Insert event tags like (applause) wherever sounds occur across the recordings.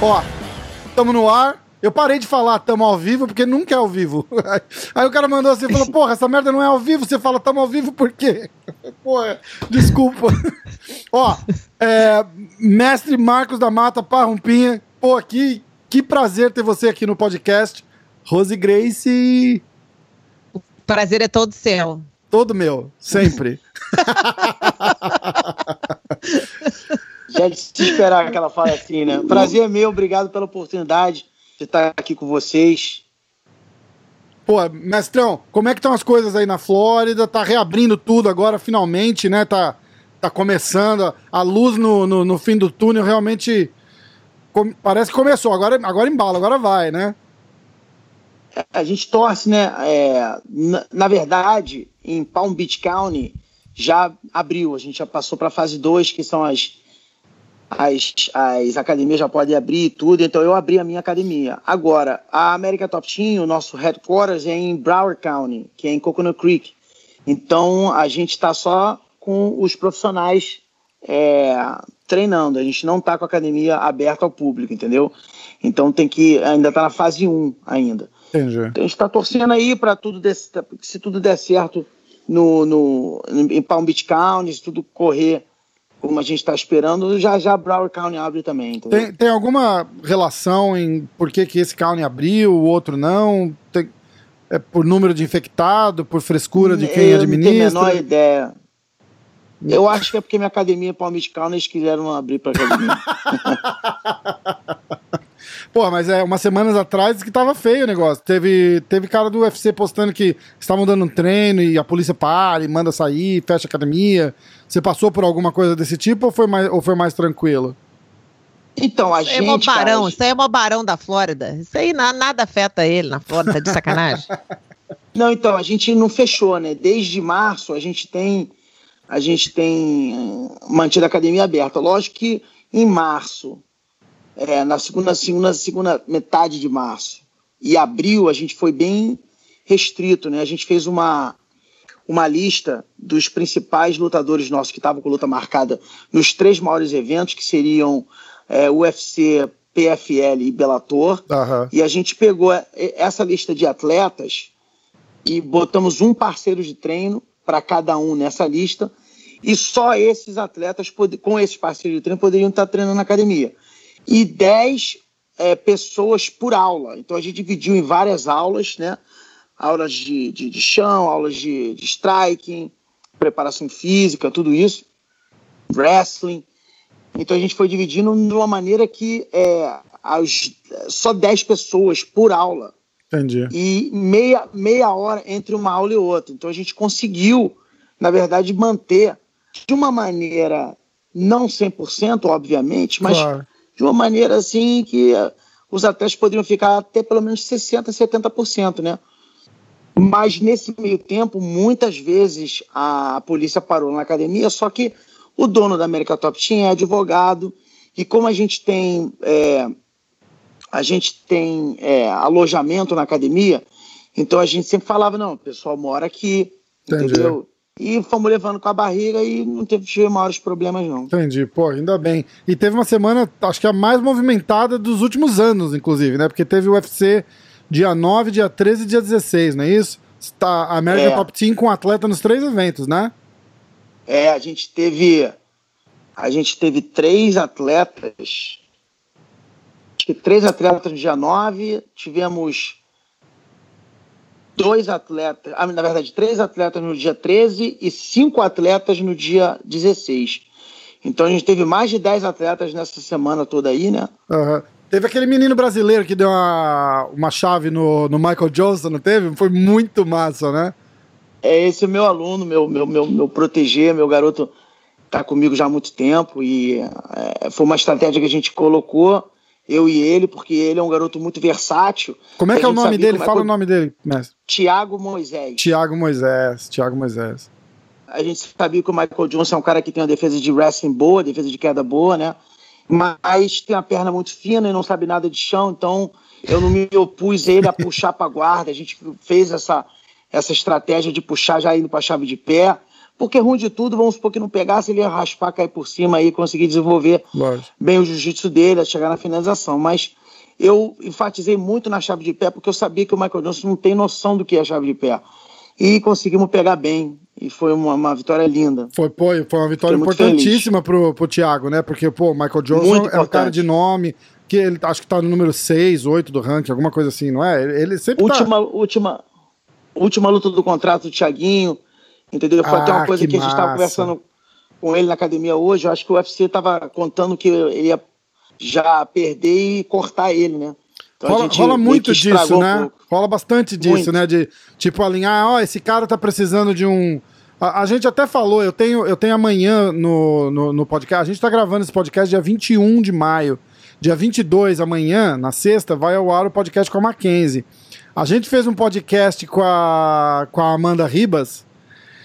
Ó, tamo no ar. Eu parei de falar tamo ao vivo porque nunca é ao vivo. (laughs) Aí o cara mandou assim, falou, porra, essa merda não é ao vivo, você fala tamo ao vivo por quê? (laughs) Porra, desculpa. (laughs) Ó, é, mestre Marcos da Mata Parrumpinha, pô, aqui, que prazer ter você aqui no podcast. Rose Grace. O prazer é todo seu. Todo meu, sempre. (laughs) Já de se esperar que ela fale assim, né? Prazer é meu, obrigado pela oportunidade de estar aqui com vocês. Pô, mestrão, como é que estão as coisas aí na Flórida? Tá reabrindo tudo agora, finalmente, né? Tá, tá começando. A luz no, no, no fim do túnel realmente parece que começou. Agora, agora embala, agora vai, né? A gente torce, né? É, na, na, verdade, em Palm Beach County já abriu. A gente já passou para a fase 2, que são as as, as academias já podem abrir e tudo, então eu abri a minha academia. Agora, a América Top Team, o nosso headquarters é em Broward County, que é em Coconut Creek. Então, a gente está só com os profissionais é, treinando, a gente não está com a academia aberta ao público, entendeu? Então, tem que, ainda está na fase 1 ainda. Entendi. Então, a gente está torcendo aí para tudo, desse, se tudo der certo no, no, em Palm Beach County, se tudo correr como a gente está esperando, já já Broward County abre também. Tem, tem alguma relação em por que, que esse county abriu, o outro não? Tem, é por número de infectado, por frescura de quem eu administra? Eu não tenho a menor ideia. Eu acho que é porque minha academia é Palm Beach County eles quiseram abrir para academia. (laughs) Pô, mas é umas semanas atrás que tava feio o negócio. Teve, teve cara do UFC postando que estavam dando um treino e a polícia para e manda sair, fecha a academia. Você passou por alguma coisa desse tipo ou foi mais, ou foi mais tranquilo? Então, a isso gente. É mó barão, cara, isso aí é mó barão da Flórida. Isso aí na, nada afeta ele na Flórida, tá de sacanagem. (laughs) não, então, a gente não fechou, né? Desde março a gente tem. A gente tem mantido a academia aberta. Lógico que em março é, na segunda, segunda, segunda metade de março e abril, a gente foi bem restrito, né? A gente fez uma, uma lista dos principais lutadores nossos que estavam com luta marcada nos três maiores eventos, que seriam é, UFC, PFL e Bellator. Uhum. E a gente pegou essa lista de atletas e botamos um parceiro de treino para cada um nessa lista. E só esses atletas, com esses parceiros de treino, poderiam estar treinando na academia e 10 é, pessoas por aula. Então a gente dividiu em várias aulas, né? Aulas de, de, de chão, aulas de, de striking, preparação física, tudo isso, wrestling. Então a gente foi dividindo de uma maneira que é, só 10 pessoas por aula. Entendi. E meia, meia hora entre uma aula e outra. Então a gente conseguiu, na verdade, manter de uma maneira não 100%, obviamente, mas claro de uma maneira assim que uh, os atletas poderiam ficar até pelo menos 60%, 70%, né? Mas nesse meio tempo, muitas vezes a polícia parou na academia, só que o dono da América Top Team é advogado, e como a gente tem, é, a gente tem é, alojamento na academia, então a gente sempre falava, não, o pessoal mora aqui, Entendi. entendeu? E fomos levando com a barriga e não teve, tive maiores problemas, não. Entendi, pô, ainda bem. E teve uma semana, acho que a mais movimentada dos últimos anos, inclusive, né? Porque teve o UFC dia 9, dia 13 e dia 16, não é isso? Está a American é. Top Team com atleta nos três eventos, né? É, a gente teve. A gente teve três atletas. Que três atletas no dia 9. Tivemos dois atletas, ah, na verdade, três atletas no dia 13 e cinco atletas no dia 16. Então a gente teve mais de 10 atletas nessa semana toda aí, né? Uhum. Teve aquele menino brasileiro que deu uma, uma chave no, no Michael Johnson, não teve? Foi muito massa, né? É esse é meu aluno, meu, meu, meu, meu proteger, meu garoto tá comigo já há muito tempo e é, foi uma estratégia que a gente colocou eu e ele, porque ele é um garoto muito versátil. Como é que é o nome dele? Fala é... o nome dele, mestre. Tiago Moisés. Tiago Moisés, Tiago Moisés. A gente sabia que o Michael Johnson é um cara que tem uma defesa de wrestling boa, defesa de queda boa, né? mas tem a perna muito fina e não sabe nada de chão, então eu não me opus a ele a puxar para a guarda. A gente fez essa, essa estratégia de puxar já indo para a chave de pé. Porque ruim de tudo, vamos supor que não pegasse, ele ia raspar, cair por cima e conseguir desenvolver bem o jiu-jitsu dele, a chegar na finalização. Mas eu enfatizei muito na chave de pé, porque eu sabia que o Michael Johnson não tem noção do que é a chave de pé. E conseguimos pegar bem. E foi uma, uma vitória linda. Foi, pô, foi uma vitória importantíssima pro, pro Thiago, né? Porque, pô, o Michael Johnson é um cara de nome, que ele acho que tá no número 6, 8 do ranking, alguma coisa assim, não é? Ele sempre tá última, tá... Última, última luta do contrato do Thiaguinho, entendeu? Foi ah, até uma coisa que, que a gente estava conversando com ele na academia hoje. Eu acho que o UFC estava contando que ele ia já perder e cortar ele, né? Então rola, rola muito disso, né? Um rola bastante disso, muito. né? De tipo alinhar, ó, oh, esse cara tá precisando de um. A, a, gente até falou, eu tenho, eu tenho amanhã no, no, no podcast. A gente tá gravando esse podcast dia 21 de maio. Dia 22, amanhã, na sexta, vai ao ar o podcast com a Mackenzie. A gente fez um podcast com a, com a Amanda Ribas.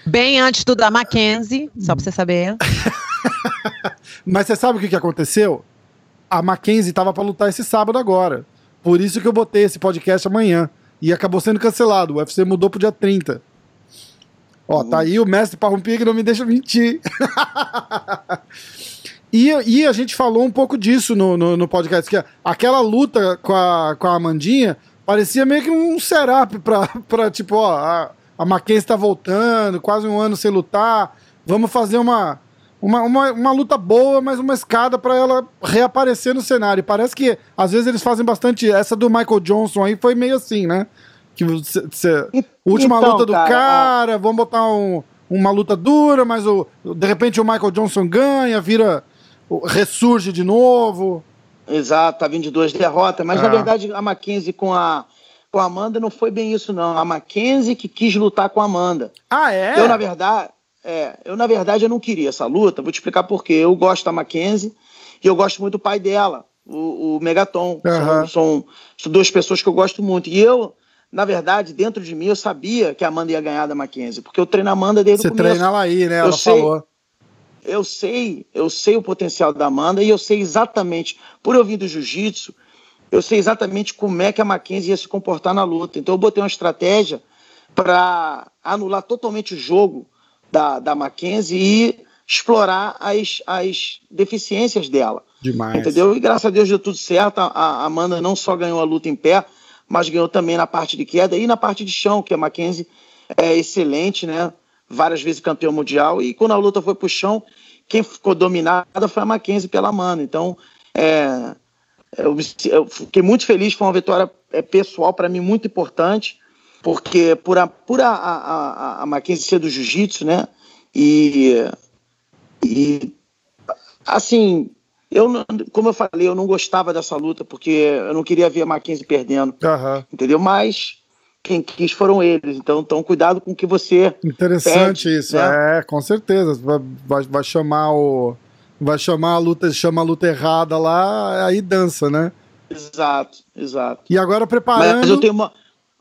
Bem antes do da Mackenzie, só pra você saber. (laughs) Mas você sabe o que, que aconteceu? A Mackenzie tava para lutar esse sábado agora. Por isso que eu botei esse podcast amanhã. E acabou sendo cancelado. O UFC mudou pro dia 30. Ó, tá aí o mestre Parrumpia que não me deixa mentir. (laughs) E, e a gente falou um pouco disso no, no, no, podcast, que aquela luta com a, com a Amandinha parecia meio que um setup pra, pra tipo, ó, a, a Mackenzie tá voltando, quase um ano sem lutar, vamos fazer uma, uma, uma, uma luta boa, mas uma escada para ela reaparecer no cenário. E parece que às vezes eles fazem bastante. Essa do Michael Johnson aí foi meio assim, né? Que você, você, última então, luta do cara, cara vamos botar um, uma luta dura, mas o, de repente o Michael Johnson ganha, vira ressurge de novo. Exato, tá vindo de duas derrotas, mas é. na verdade a Mackenzie com a, com a Amanda não foi bem isso, não. A Mackenzie que quis lutar com a Amanda. Ah, é? Eu, na verdade, é, eu, na verdade, eu não queria essa luta, vou te explicar por quê. Eu gosto da Mackenzie e eu gosto muito do pai dela, o, o Megaton. Uhum. São, são, são duas pessoas que eu gosto muito. E eu, na verdade, dentro de mim, eu sabia que a Amanda ia ganhar da Mackenzie, porque eu treino a Amanda desde Você o começo. Você treina ela aí, né? Ela eu falou. Sei, eu sei, eu sei o potencial da Amanda e eu sei exatamente, por eu vir do jiu-jitsu, eu sei exatamente como é que a Mackenzie ia se comportar na luta. Então eu botei uma estratégia para anular totalmente o jogo da, da Mackenzie e explorar as, as deficiências dela. Demais. Entendeu? E graças a Deus deu tudo certo. A, a Amanda não só ganhou a luta em pé, mas ganhou também na parte de queda e na parte de chão, que a Mackenzie é excelente, né? várias vezes campeão mundial, e quando a luta foi pro chão, quem ficou dominada foi a Mackenzie pela mano. Então, é, eu, eu, fiquei muito feliz, foi uma vitória é, pessoal para mim muito importante, porque por a, por a, a, a Mackenzie ser do jiu-jitsu, né? E, e assim, eu, como eu falei, eu não gostava dessa luta, porque eu não queria ver a Mackenzie perdendo, uhum. entendeu? Mas quem quis foram eles. Então, então cuidado com o que você. Interessante pede, isso, né? é, com certeza. Vai, vai chamar o. Vai chamar a luta, chama a luta errada lá, aí dança, né? Exato, exato. E agora preparando. Mas eu tenho, uma,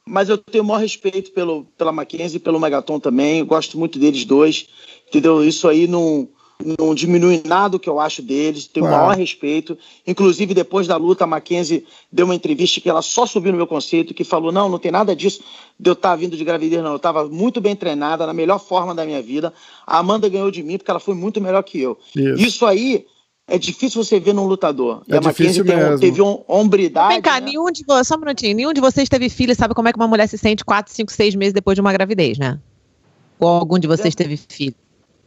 mas eu tenho o maior respeito pelo, pela Mackenzie e pelo Megaton também. Eu gosto muito deles dois. Entendeu? Isso aí não não diminui nada o que eu acho deles, tenho o maior respeito. Inclusive, depois da luta, a Mackenzie deu uma entrevista que ela só subiu no meu conceito, que falou: não, não tem nada disso de eu estar vindo de gravidez, não. Eu estava muito bem treinada, na melhor forma da minha vida. A Amanda ganhou de mim porque ela foi muito melhor que eu. Isso, Isso aí é difícil você ver num lutador. É e a Mackenzie um, teve um, hombridade. Vem cá, né? nenhum de vocês, só um minutinho, nenhum de vocês teve filho e sabe como é que uma mulher se sente 4, 5, 6 meses depois de uma gravidez, né? Ou algum de vocês teve filho?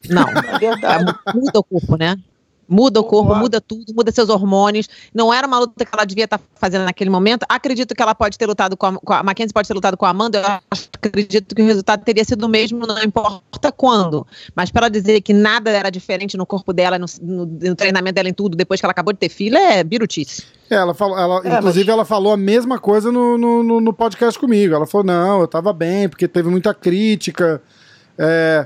Não, (laughs) é muda o corpo, né? Muda o corpo, muda tudo, muda seus hormônios. Não era uma luta que ela devia estar tá fazendo naquele momento. Acredito que ela pode ter lutado com a, com a Mackenzie, pode ter lutado com a Amanda. Eu acredito que o resultado teria sido o mesmo, não importa quando. Mas para ela dizer que nada era diferente no corpo dela, no, no, no, treinamento dela, em tudo, depois que ela acabou de ter filho, é birutice. É, ela falou, ela, é, inclusive, mas... ela falou a mesma coisa no, no, no, podcast comigo. Ela falou: não, eu tava bem, porque teve muita crítica. É,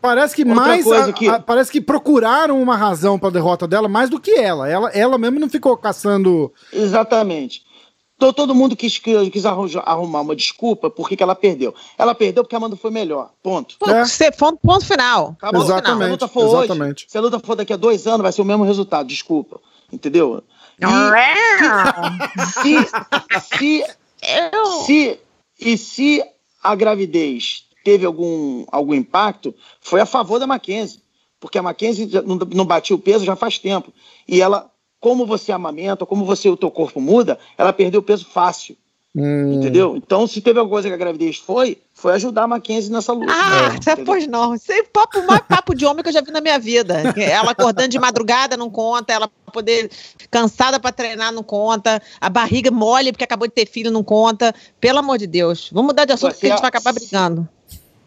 Parece que Outra mais. A, que... A, parece que procuraram uma razão para a derrota dela mais do que ela. ela. Ela mesmo não ficou caçando. Exatamente. Todo, todo mundo quis, quis arrumar uma desculpa por que ela perdeu. Ela perdeu porque a Amanda foi melhor. Ponto. É. Ponto, ponto final. Acabou. Exatamente. Se a luta for exatamente. hoje, se a luta for daqui a dois anos, vai ser o mesmo resultado. Desculpa. entendeu? E se, se, se, e se a gravidez teve algum, algum impacto, foi a favor da Mackenzie. Porque a Mackenzie não, não batia o peso já faz tempo. E ela, como você amamenta, como você o teu corpo muda, ela perdeu peso fácil. Hum. Entendeu? Então, se teve alguma coisa que a gravidez foi, foi ajudar a Mackenzie nessa luta. Ah, é, pois não. Isso é papo, mais papo de homem que eu já vi na minha vida. Ela acordando de madrugada não conta, ela poder cansada para treinar não conta, a barriga mole porque acabou de ter filho não conta. Pelo amor de Deus. Vamos mudar de assunto porque a gente vai acabar brigando.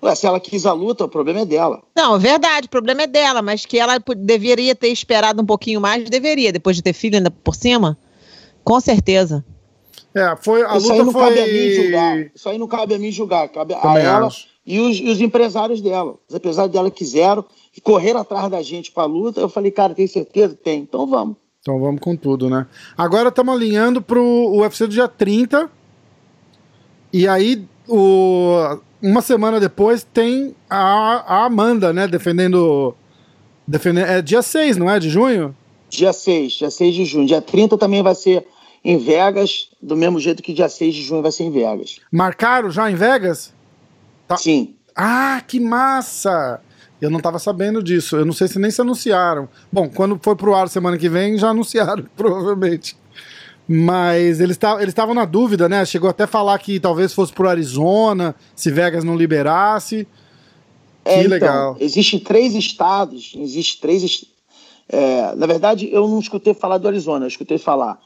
Ué, se ela quis a luta, o problema é dela. Não, verdade, o problema é dela, mas que ela deveria ter esperado um pouquinho mais, deveria, depois de ter filho ainda por cima. Com certeza. É, foi, a Isso luta aí não foi... cabe a mim julgar. Isso aí não cabe a mim julgar, cabe Também a ela acho. e os, e os empresários dela. Os empresários dela quiseram e correram atrás da gente pra luta. Eu falei, cara, tem certeza? Tem, então vamos. Então vamos com tudo, né? Agora estamos alinhando pro UFC do dia 30. E aí, o... uma semana depois, tem a, a Amanda, né? Defendendo. defendendo é dia 6, não é? De junho? Dia 6, dia 6 de junho. Dia 30 também vai ser em Vegas, do mesmo jeito que dia 6 de junho vai ser em Vegas. Marcaram já em Vegas? Tá. Sim. Ah, que massa! Eu não tava sabendo disso. Eu não sei se nem se anunciaram. Bom, quando for pro ar semana que vem, já anunciaram, (laughs) provavelmente. Mas eles estavam na dúvida, né? Chegou até a falar que talvez fosse pro Arizona, se Vegas não liberasse. É, que então, legal. Existem três estados, existe três. é, na verdade, eu não escutei falar do Arizona, eu escutei falar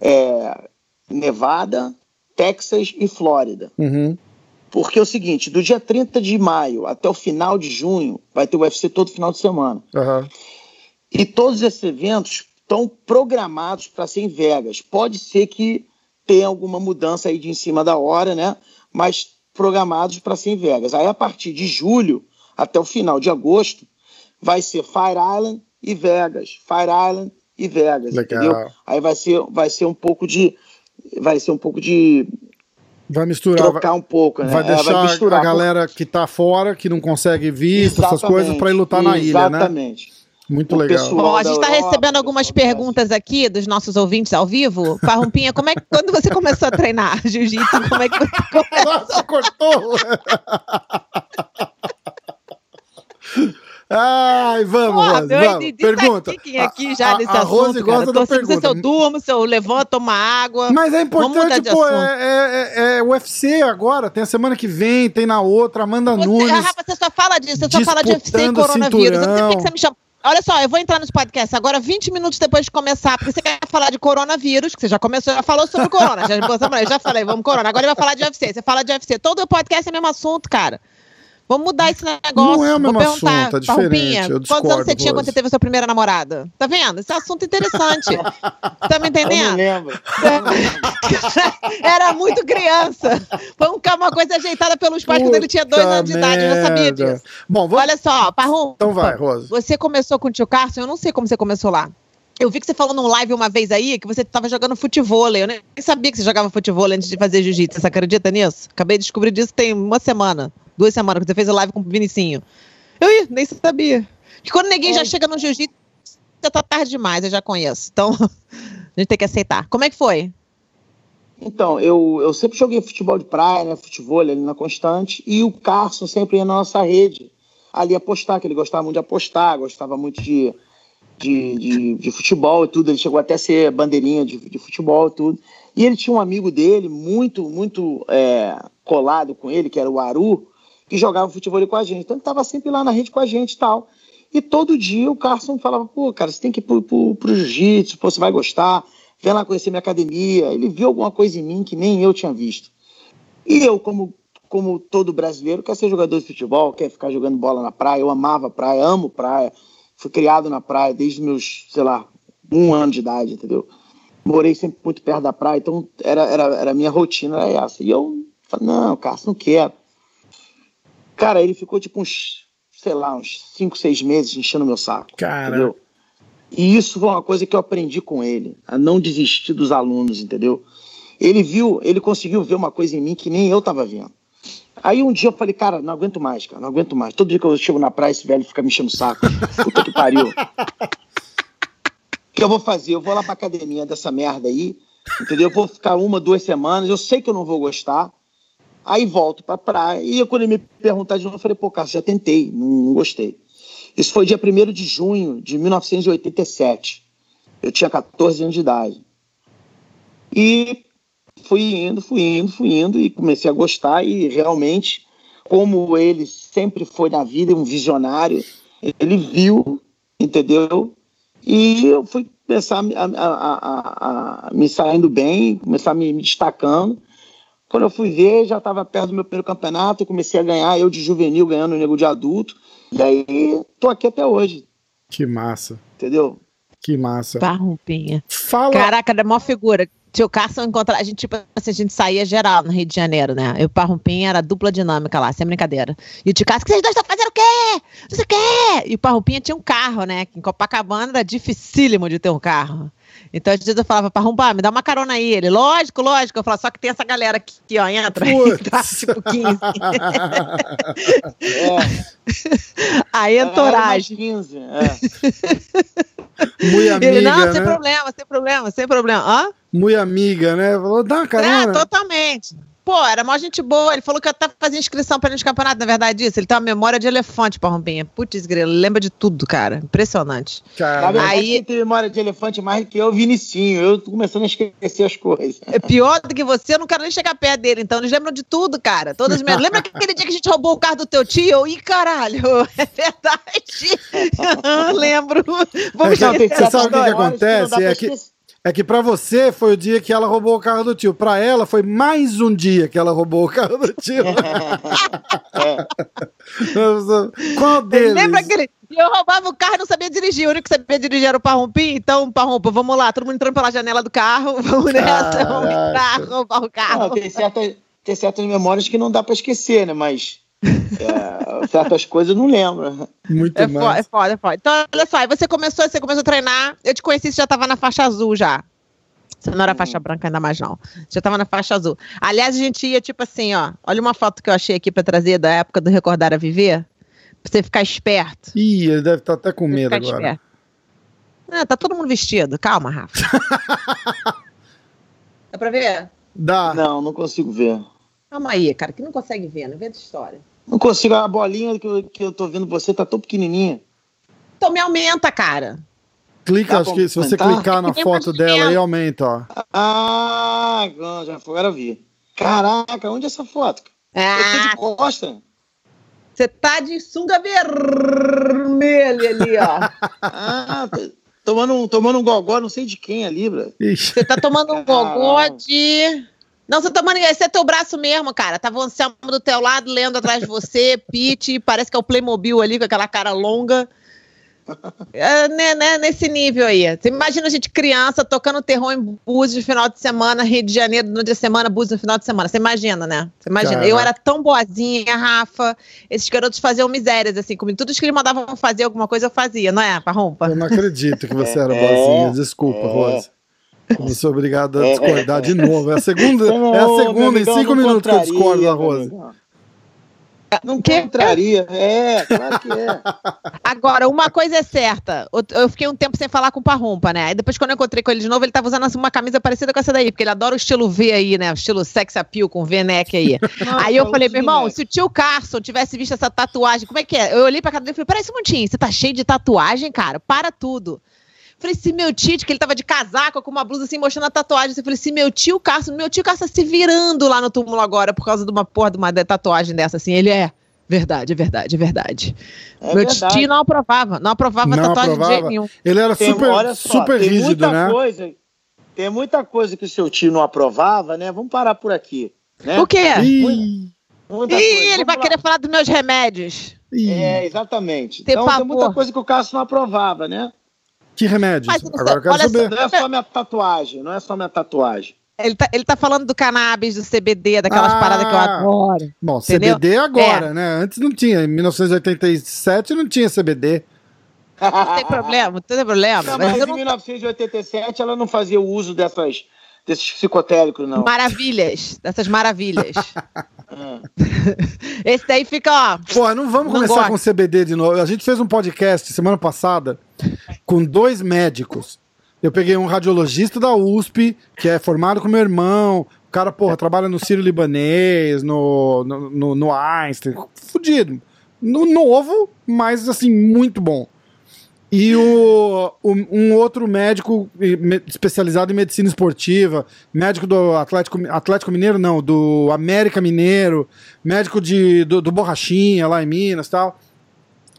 é, Nevada, Texas e Flórida. Uhum. Porque é o seguinte, do dia 30 de maio até o final de junho, vai ter o UFC todo final de semana. aham. E todos esses eventos estão programados para ser em Vegas. Pode ser que tenha alguma mudança aí de em cima da hora, né? Mas programados para ser em Vegas. Aí a partir de julho até o final de agosto vai ser Fire Island e Vegas, Fire Island e Vegas, Legal. entendeu? Aí vai ser vai ser um pouco de vai ser um pouco de Vai misturar. trocar um pouco, né? Vai É, deixar misturar, a galera que tá fora, que não consegue visto, essas coisas, pra ir lutar na ilha, né? Exatamente. Muito O legal. Bom, a gente está da recebendo algumas perguntas aqui dos nossos ouvintes ao vivo. Farrumpinha, como é que quando você começou a treinar jiu-jitsu, como é que você (laughs) começou? Nossa, cortou! (laughs) Ai, vamos, Porra, Rose, meu vamos. ADD Pergunta. tá aqui, já A- nesse a, assunto, Rose cara. gosta Tô da assim, sei se pergunta. eu durmo, se eu levanto, tomo água. Mas é importante, pô, assunto. é, é, é UFC agora, tem a semana que vem, tem na outra, Amanda Você, Nunes. ah, Rafa, você só fala disso, você só fala de UFC e coronavírus. Eu não sei por que cinturão. que você me chama. Olha só, eu vou entrar nesse podcast agora 20 minutos depois de começar, porque você quer falar de coronavírus, que você já começou, já falou sobre corona. Já, já falei, vamos corona. Agora ele vai falar de UFC. Você fala de UFC. Todo podcast é o mesmo assunto, cara. Vamos mudar esse negócio. Não é o Vou mesmo perguntar, assunto, é diferente, eu Quantos anos discordo, você tinha quando você teve a sua primeira namorada? Tá vendo? Esse é um assunto interessante. (laughs) tá me Eu não entendendo? lembro. (laughs) Era muito criança. Foi um- uma coisa ajeitada pelos pais quando ele tinha dois Puta anos de idade. Eu já sabia disso. Bom, vamos... Olha só, Parrum. Então vai, Rose. Você começou com o tio Carson, eu não sei como você começou lá. Eu vi que você falou num live uma vez aí que você estava jogando futebol. Eu nem sabia que você jogava futebol antes de fazer jiu-jitsu. Você acredita nisso? Acabei de descobrir disso tem uma semana, duas semanas, que você fez a live com o Vinicinho. Eu ih, nem sabia. Que quando ninguém já chega no jiu-jitsu, já tá tarde demais, eu já conheço. Então, (laughs) a gente tem que aceitar. Como é que foi? Então, eu, eu sempre joguei futebol de praia, né? Futebol ali na Constante, e o Carson sempre ia na nossa rede ali apostar, que ele gostava muito de apostar, gostava muito de, de, de, de futebol e tudo. Ele chegou até a ser bandeirinha de, de futebol e tudo. E ele tinha um amigo dele, muito, muito é, colado com ele, que era o Aru, que jogava futebol com a gente. Então ele estava sempre lá na rede com a gente e tal. E todo dia o Carson falava, pô, cara, você tem que ir pro, pro, pro jiu-jitsu, você vai gostar, vem lá conhecer minha academia. Ele viu alguma coisa em mim que nem eu tinha visto. E eu, como, como todo brasileiro, quer ser jogador de futebol, quer ficar jogando bola na praia. Eu amava praia, amo praia. Fui criado na praia desde meus, sei lá, um ano de idade, entendeu? Morei sempre muito perto da praia, então era, era, era a minha rotina, era essa. E eu falei, não, Carlos, não quero. Cara, ele ficou tipo uns, sei lá, uns 5, 6 meses enchendo meu saco. Cara. Entendeu? E isso foi uma coisa que eu aprendi com ele, a não desistir dos alunos, entendeu? Ele viu, ele conseguiu ver uma coisa em mim que nem eu tava vendo. Aí um dia eu falei, cara, não aguento mais, cara, não aguento mais. Todo dia que eu chego na praia, esse velho fica me enchendo o saco. (laughs) Puta que pariu. que eu vou fazer? Eu vou lá pra academia dessa merda aí, entendeu? Eu vou ficar uma, duas semanas, eu sei que eu não vou gostar, aí volto pra praia. E quando ele me perguntar de novo, eu falei, pô, cara, já tentei, não, não gostei. Isso foi dia 1 de junho de 1987. Eu tinha 14 anos de idade. E fui indo, fui indo, fui indo e comecei a gostar e realmente, como ele sempre foi na vida, um visionário, ele viu, entendeu? E eu fui começar a, a, a, a me saindo bem, começar a me, me destacando. Quando eu fui ver, já estava perto do meu primeiro campeonato, comecei a ganhar, eu de juvenil ganhando o nego de adulto. E aí, tô aqui até hoje. Que massa. Entendeu? Que massa. Parrumpinha. Fala. Caraca, é mó figura. Tio Carson encontra. A gente, tipo assim, a gente saía geral no Rio de Janeiro, né? Eu e o Parrumpinha era dupla dinâmica lá, sem brincadeira. E o Tio Carson, vocês dois estão fazendo o quê? Não sei o quê. E o Parrumpinha tinha um carro, né? Que em Copacabana era dificílimo de ter um carro. Então, às vezes eu falava, Parrumpá, me dá uma carona aí. Ele, lógico, lógico. Eu falava, só que tem essa galera aqui, que, ó, entra. (laughs) Tá, tipo 15. (laughs) É, Aí, era entoragem. 15, é. Muito amiga, Ele, não, sem né? problema, sem problema, sem problema. Hã? Muito amiga, né? Falou, dá uma É, carona. totalmente. Pô, era mó gente boa. Ele falou que até fazia inscrição pra ele nos campeonatos, na verdade, disso. Ele tem uma memória de elefante, Parrumpinha. Putz, grilo, ele lembra de tudo, cara. Impressionante. Na Cara, verdade, Aí- quem tem memória de elefante mais do que eu, Vinicinho. Eu tô começando a esquecer as coisas. É pior do que você, eu não quero nem chegar perto dele. Então, eles lembram de tudo, cara. Todas as Lembra (laughs) aquele dia que a gente roubou o carro do teu tio? Ih, caralho, (laughs) é verdade. (laughs) Lembro. Vamos É que- essa sabe o que que acontece? É que- é que pra você foi o dia que ela roubou o carro do tio. Pra ela foi mais um dia que ela roubou o carro do tio. (laughs) Qual deles? Lembra aquele. Eu roubava o carro e não sabia dirigir. O único que sabia dirigir era o Parrumpim. Então, Parrumpa, vamos lá. Todo mundo entrando pela janela do carro. (laughs) Vamos nessa. Vamos entrar, roubar o carro. Não, tem, certa, tem certas memórias que não dá pra esquecer, né? Mas é, certas coisas eu não lembro. Muito É foda, é mais. foda, é foda. Então, olha só, aí você começou, você começou a treinar. Eu te conheci, você já tava na faixa azul já. Você não era faixa branca ainda mais, não. Já tava na faixa azul. Aliás, a gente ia, tipo assim, ó. Olha uma foto que eu achei aqui pra trazer da época do Recordar a Viver. Pra você ficar esperto. Ih, ele deve estar até com medo agora. esperto. Ah, tá todo mundo vestido. Calma, Rafa. Dá pra ver? Dá. Não, não consigo ver. Calma aí, cara, que não consegue ver, não vê da história. Não consigo, a bolinha que eu, que eu tô vendo você tá tão pequenininha. Então me aumenta, cara. Clica, Dá acho que se você aumentar? clicar na foto dela aí, aumenta, ó. Ah, agora já foi, agora eu vi. Caraca, onde é essa foto? Eu tô Ah, de costa. você tá de sunga vermelha ali, ó. (laughs) Ah, tô- tomando um, tomando um gogó, não sei de quem ali, bro. Ixi. Você tá tomando um gogó de. Não, você tá tomando. Esse é teu braço mesmo, cara. Tava o Anselmo do teu lado, lendo atrás de você, (laughs) Pete, parece que é o Playmobil ali, com aquela cara longa. É, né, né, nesse nível aí. Você imagina a gente criança tocando terror em Búzios no final de semana, Rio de Janeiro no dia de semana, Búzios no final de semana. Você imagina, né? Você imagina. Caraca. Eu era tão boazinha, Rafa. Esses garotos faziam misérias, assim, comigo. Tudo que eles mandavam fazer alguma coisa, eu fazia, não é, Parrompa? Eu não acredito que você (laughs) era É, boazinha. Desculpa, é. Rosa. Eu sou obrigado a É, discordar de novo. É a segunda, Não, é a segunda em cinco não minutos que eu discordo da amigão. Não Quê? contraria, é, claro que é. Agora, uma coisa é certa. Eu- fiquei um tempo sem falar com o Parrumpa, né? Aí depois, quando eu encontrei com ele de novo, ele tava usando assim, uma camisa parecida com essa daí, porque ele adora o estilo V aí, né? O estilo sex appeal com V-neck aí. aí eu falei, meu irmão, se o tio Carson tivesse visto essa tatuagem, como é que é? Eu olhei pra cara dele e falei, peraí, Simontinho, você tá cheio de tatuagem, cara? Para tudo. Falei, se meu tio, que ele tava de casaco, com uma blusa assim, mostrando a tatuagem. Eu falei, se meu tio Carson, meu tio Carson tá se virando lá no túmulo agora por causa de uma porra de uma tatuagem dessa, assim. Ele é. Verdade, é verdade, é verdade. É Meu verdade. tio não aprovava, não aprovava Não tatuagem de aprovava. jeito nenhum. Ele era Tem- super, olha só, super tem rígido, muita né? Coisa, tem muita coisa que o seu tio não aprovava, né? Vamos parar por aqui. Né? O quê? Ih, Muita Ih, coisa. ele Vamos vai lá. querer falar dos meus remédios. ih. É, exatamente. Tem então tem muita coisa que o Cássio não aprovava, né? Que remédio? Mas, Agora eu quero olha saber. Não é só minha tatuagem, não é só minha tatuagem. Ele tá, ele tá falando do cannabis, do CBD, daquelas Ah. paradas que eu adoro. Bom, Entendeu? CBD agora, né? Antes não tinha. Em 1987 não tinha CBD. Não tem problema, não tem problema. Não, mas mas em não... 1987 ela não fazia o uso dessas, desses psicotéricos, não. Maravilhas, dessas maravilhas. (laughs) (laughs) Esse daí fica, ó. Pô, não vamos Não começar gosto. com CBD de novo. A gente fez um podcast semana passada com dois médicos Eu peguei um radiologista da USP, que é formado com meu irmão. O cara, porra, trabalha no Sírio Libanês, no, no, no, no Einstein. Fudido. No novo, mas assim, muito bom. E o, um outro médico especializado em medicina esportiva, médico do Atlético, Atlético Mineiro, não, do América Mineiro, médico de, do, do Borrachinha lá em Minas e tal.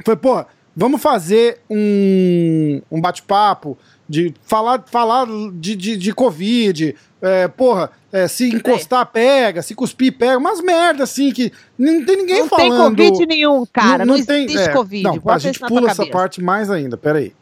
Foi, pô, vamos fazer um, um bate-papo de falar, falar de, de, de Covid, é, porra, é, se encostar, pega, se cuspir, pega, umas merda assim que não tem ninguém não falando. Não tem Covid nenhum, cara, não, não, não tem, existe é, Covid. Não, a gente pula essa parte mais ainda, peraí.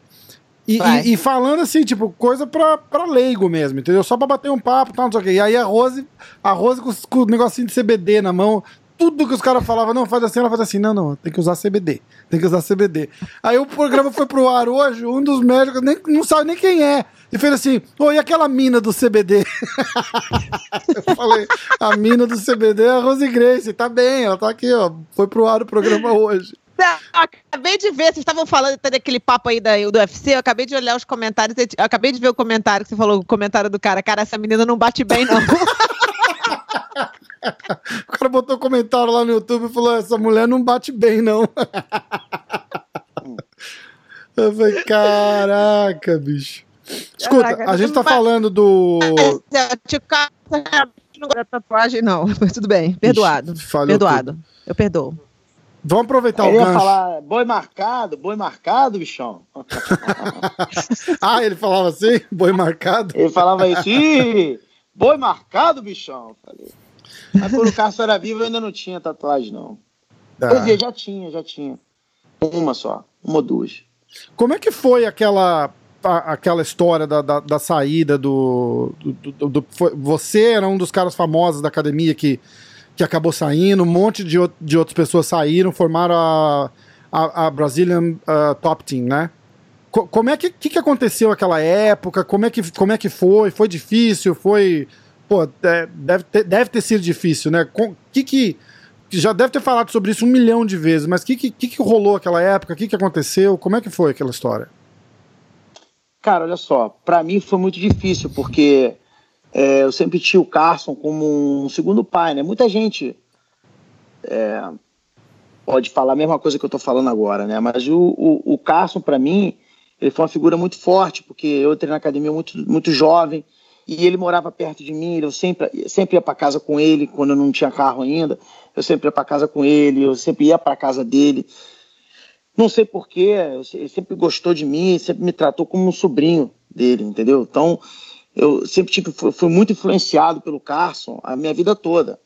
E, e, e, falando assim, tipo, coisa pra, pra leigo mesmo, entendeu? Só pra bater um papo e tal, não sei o quê. E aí a Rose, a Rose com, com o negocinho de CBD na mão, tudo que os caras falavam, não, faz assim, ela faz assim, não, não, tem que usar CBD, tem que usar CBD. Aí o programa foi pro ar hoje, um dos médicos nem, não sabe nem quem é, e fez assim, oi, aquela mina do CBD? (laughs) eu falei, a mina do CBD é a Rose Grace, tá bem, ela tá aqui, ó, foi pro ar o programa hoje. acabei de ver, vocês estavam falando daquele papo aí da, do UFC, eu acabei de olhar os comentários, eu acabei de ver o comentário que você falou, o comentário do cara, cara, essa menina não bate bem, não. (laughs) o cara botou um comentário lá no YouTube e falou: essa mulher não bate bem, não. Eu falei, caraca, bicho. Escuta, caraca, a gente tá falando do. Não gosta tatuagem, não. Mas tudo bem, perdoado. Ixi, perdoado. Tudo. Eu perdoo. Vamos aproveitar ele o gancho. ia falar, boi marcado, boi marcado, bichão. (laughs) ah, ele falava assim? Boi marcado? Ele falava isso. Ih, boi marcado, bichão. Falei. Mas quando o Cássio era vivo, eu ainda não tinha tatuagem, não. Ah. Quer dizer, já tinha, já tinha. Uma só, uma ou duas. Como é que foi aquela a, aquela história da, da, da saída do, do, do, do foi, Você era um dos caras famosos da academia que, que acabou saindo, um monte de, de outras pessoas saíram, formaram a, a, a Brazilian uh, Top Team, né? Co como é que, que, que aconteceu naquela época? Como é, que, como é que foi? Foi difícil? Foi pô, é, deve, ter, deve ter sido difícil, né? O que que. Já deve ter falado sobre isso um milhão de vezes, mas o que, que, que rolou aquela época? O que, que aconteceu? Como é que foi aquela história? Cara, olha só, para mim foi muito difícil, porque é, eu sempre tinha o Carson como um segundo pai, né? Muita gente é, pode falar a mesma coisa que eu tô falando agora, né? Mas o, o, o Carson, para mim, ele foi uma figura muito forte, porque eu entrei na academia muito, muito jovem, e ele morava perto de mim, eu sempre, sempre ia para casa com ele, quando eu não tinha carro ainda, eu sempre ia para casa com ele, eu sempre ia para casa dele. Não sei porquê, ele sempre gostou de mim, sempre me tratou como um sobrinho dele, entendeu? Então, eu sempre tive, fui muito influenciado pelo Carson a minha vida toda.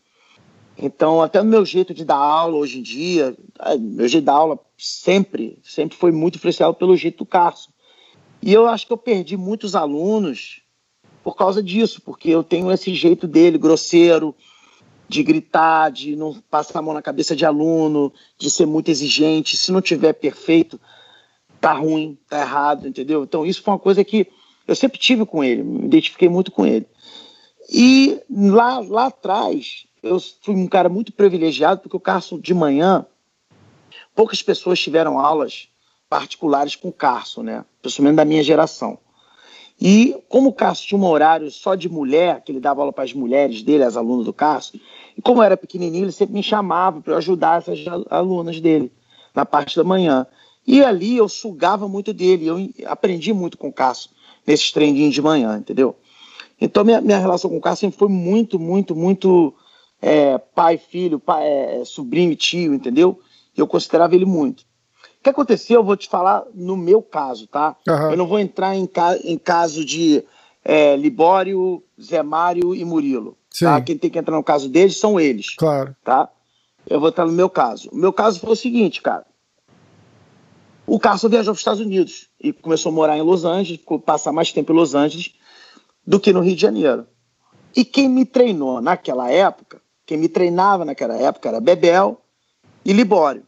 Então, até no meu jeito de dar aula hoje em dia, meu jeito de dar aula sempre, sempre foi muito influenciado pelo jeito do Carson. E eu acho que eu perdi muitos alunos por causa disso, porque eu tenho esse jeito dele, grosseiro, de gritar, de não passar a mão na cabeça de aluno, de ser muito exigente. Se não tiver perfeito, tá ruim, tá errado, entendeu? Então isso foi uma coisa que eu sempre tive com ele, me identifiquei muito com ele. E lá, lá atrás, eu fui um cara muito privilegiado, porque o Carson de manhã, poucas pessoas tiveram aulas particulares com o Carson, né? Principalmente da minha geração. E como o Cássio tinha um horário só de mulher, que ele dava aula para as mulheres dele, as alunas do Cássio, e como eu era pequenininho, ele sempre me chamava para ajudar essas alunas dele na parte da manhã. E ali eu sugava muito dele, eu aprendi muito com o Cássio nesses treinadinhos de manhã, entendeu? Então minha, minha relação com o Cássio sempre foi muito, muito, muito é, pai, filho, pai, é, sobrinho e tio, entendeu? Eu considerava ele muito que aconteceu, eu vou te falar no meu caso, tá? Uhum. Eu não vou entrar em, ca em caso de é, Libório, Zé Mário e Murilo. Tá? Quem tem que entrar no caso deles são eles. Claro. Tá? Eu vou entrar no meu caso. O meu caso foi o seguinte, cara. O Carson viajou para os Estados Unidos e começou a morar em Los Angeles, ficou passar mais tempo em Los Angeles do que no Rio de Janeiro. E quem me treinou naquela época, quem me treinava naquela época era Bebel e Libório.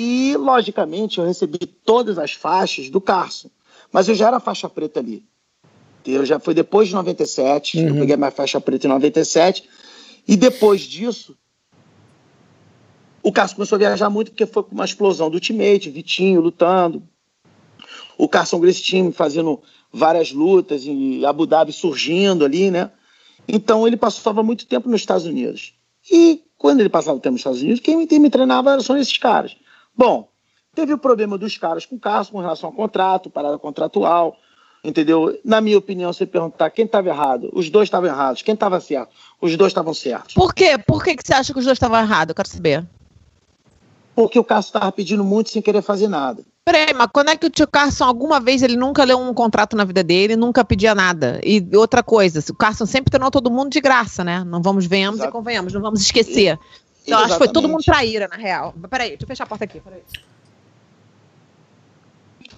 E, logicamente, eu recebi todas as faixas do Carson. Mas eu já era faixa preta ali. Eu já foi depois de 97, uhum. eu peguei minha faixa preta em 97. E depois disso, o Carson começou a viajar muito porque foi com uma explosão do Ultimate, Vitinho lutando. o Carson Gracie Team fazendo várias lutas e Abu Dhabi surgindo ali, né? Então ele passava muito tempo nos Estados Unidos. E quando ele passava o tempo nos Estados Unidos, quem me treinava são esses caras. Bom, teve o problema dos caras com o Carson com relação ao contrato, parada contratual, entendeu? Na minha opinião, você perguntar quem estava errado, os dois estavam errados. Quem estava certo? Os dois estavam certos. Por quê? Por que, que você acha que os dois estavam errados? Eu quero saber. Porque o Carson estava pedindo muito sem querer fazer nada. Peraí, mas quando é que o tio Carson, alguma vez, ele nunca leu um contrato na vida dele, nunca pedia nada? E outra coisa, o Carson sempre treinou todo mundo de graça, né? Não vamos, venhamos Exato. e convenhamos, não vamos esquecer. E, então, acho que foi todo mundo traíra, na real. Peraí, deixa eu fechar a porta aqui.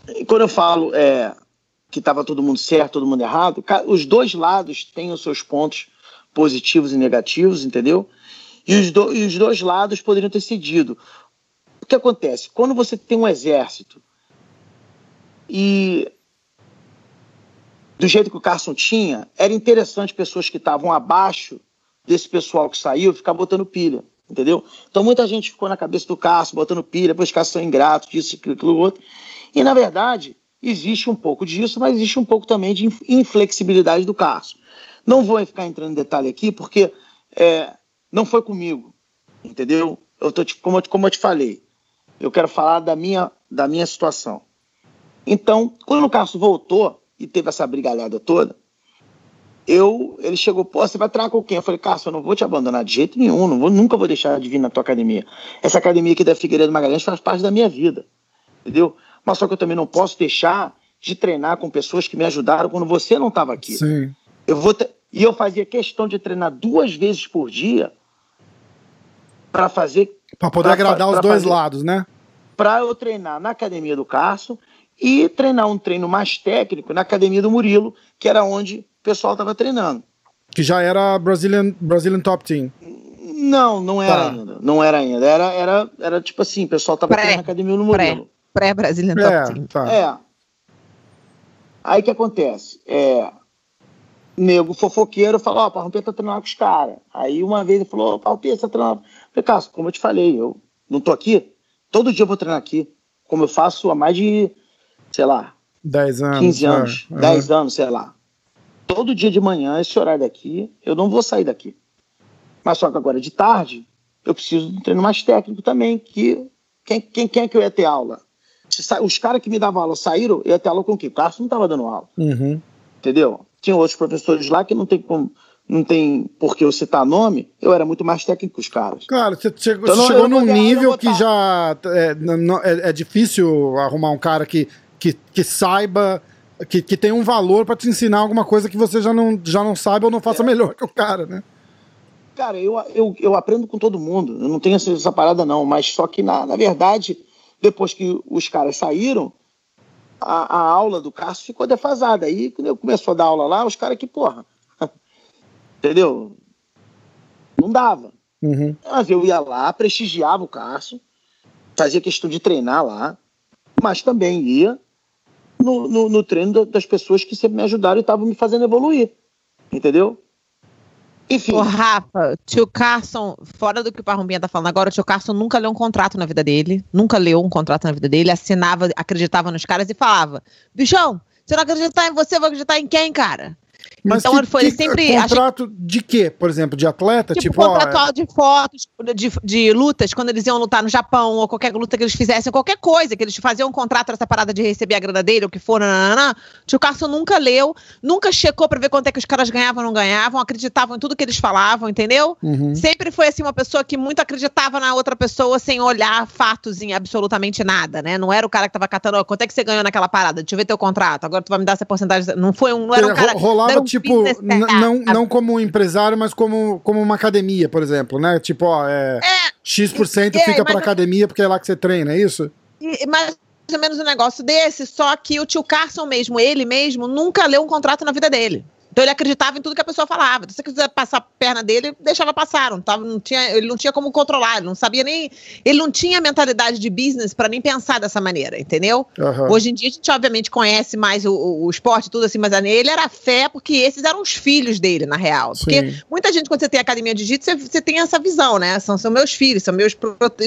E quando eu falo é, que estava todo mundo certo, todo mundo errado, os dois lados têm os seus pontos positivos e negativos, entendeu? E os, do, e os dois lados poderiam ter cedido que acontece? Quando você tem um exército e do jeito que o Carson tinha, era interessante pessoas que estavam abaixo desse pessoal que saiu ficar botando pilha, entendeu? Então muita gente ficou na cabeça do Carson botando pilha, os caras são ingratos, disso, aquilo, outro. E na verdade, existe um pouco disso, mas existe um pouco também de inflexibilidade do Carson. Não vou ficar entrando em detalhe aqui, porque é, não foi comigo, entendeu? Eu tô, como, como eu te falei, eu quero falar da minha, da minha situação. Então, quando o Cássio voltou e teve essa brigalhada toda, eu, ele chegou, pô, você vai treinar com quem? Eu falei, Cássio, eu não vou te abandonar de jeito nenhum, não vou, nunca vou deixar de vir na tua academia. Essa academia aqui da Figueiredo Magalhães faz parte da minha vida, entendeu? Mas só que eu também não posso deixar de treinar com pessoas que me ajudaram quando você não estava aqui. Sim. Eu vou e eu fazia questão de treinar duas vezes por dia para fazer para poder pra, agradar pra, os dois fazer, lados, né? Para eu treinar na academia do Carson e treinar um treino mais técnico na academia do Murilo, que era onde o pessoal estava treinando. Que já era Brazilian, Brazilian Top Team. Não, não era tá. ainda. Não era ainda. Era, era, era tipo assim, o pessoal estava treinando na academia do Murilo. Pré-Brazilian Top é, Team. Tá. É. Aí o que acontece? É, nego fofoqueiro falou, ó, oh, Parrumpê tá treinando com os caras. Aí uma vez ele falou, Parrumpê, você tá treinando... falei, Cássio, como eu te falei, eu não tô aqui, todo dia eu vou treinar aqui, como eu faço há mais de, sei lá... 10 anos. 15 anos, é, 10 é. anos, sei lá. Todo dia de manhã, esse horário daqui, eu não vou sair daqui. Mas só que agora de tarde, eu preciso de um treino mais técnico também, que quem, quem, quem é que eu ia ter aula? Os caras que me davam aula saíram, eu ia ter aula com quem? O Cássio não tava dando aula. Uhum. Entendeu? Tinha outros professores lá que não tem como, não tem por que eu citar nome, eu era muito mais técnico que os caras. Claro, você chegou, então, chegou num nível que já é, é, é, difícil arrumar um cara que, que, que saiba, que, que tem um valor para te ensinar alguma coisa que você já não, já não sabe ou não faça é. melhor que o cara, né? Cara, eu, eu, eu aprendo com todo mundo, eu não tenho essa, essa parada não, mas só que na, na verdade, depois que os caras saíram, a, a aula do Cássio ficou defasada. Aí, quando eu começou a dar aula lá, os caras que, porra, (laughs) entendeu? Não dava. Uhum. Mas eu ia lá, prestigiava o Cássio, fazia questão de treinar lá, mas também ia no, no, no treino das pessoas que sempre me ajudaram e estavam me fazendo evoluir. Entendeu? Enfim. O Rafa, tio Carson, fora do que o Parrumbinha tá falando agora, o tio Carson nunca leu um contrato na vida dele. Nunca leu um contrato na vida dele. Assinava, acreditava nos caras e falava: Bichão, se eu não acreditar em você, eu vou acreditar em quem, cara? Mas então que, foi que, sempre. Contrato acho, de quê? Por exemplo, de atleta? Tipo, tipo contratual ó, é... de fotos, de, de lutas, quando eles iam lutar no Japão, ou qualquer luta que eles fizessem, qualquer coisa, que eles faziam um contrato nessa parada de receber a grana dele, ou que for, nanana, tio Carson nunca leu, nunca checou pra ver quanto é que os caras ganhavam ou não ganhavam, acreditavam em tudo que eles falavam, entendeu? Uhum. Sempre foi assim, uma pessoa que muito acreditava na outra pessoa sem olhar fatos em absolutamente nada, né? Não era o cara que tava catando, quanto é que você ganhou naquela parada? Deixa eu ver teu contrato, agora tu vai me dar essa porcentagem. Não foi um. Não era um cara. Rolava, um tipo não, não como um empresário, mas como, como uma academia, por exemplo, né? Tipo, ó, é, é X% é, fica pra academia porque é lá que você treina, é isso? mais ou menos um negócio desse, só que o tio Carson mesmo, ele mesmo, nunca leu um contrato na vida dele. Então ele acreditava em tudo que a pessoa falava. Se você quiser passar a perna dele, deixava passar. Não tava, não tinha, ele não tinha como controlar, ele não sabia nem. Ele não tinha mentalidade de business para nem pensar dessa maneira, entendeu? Uhum. Hoje em dia a gente, obviamente, conhece mais o, o, o esporte tudo assim, mas ele era fé porque esses eram os filhos dele, na real. Porque Sim. muita gente, quando você tem academia de jiu-jitsu, você, você, tem essa visão, né? São, são meus filhos, são meus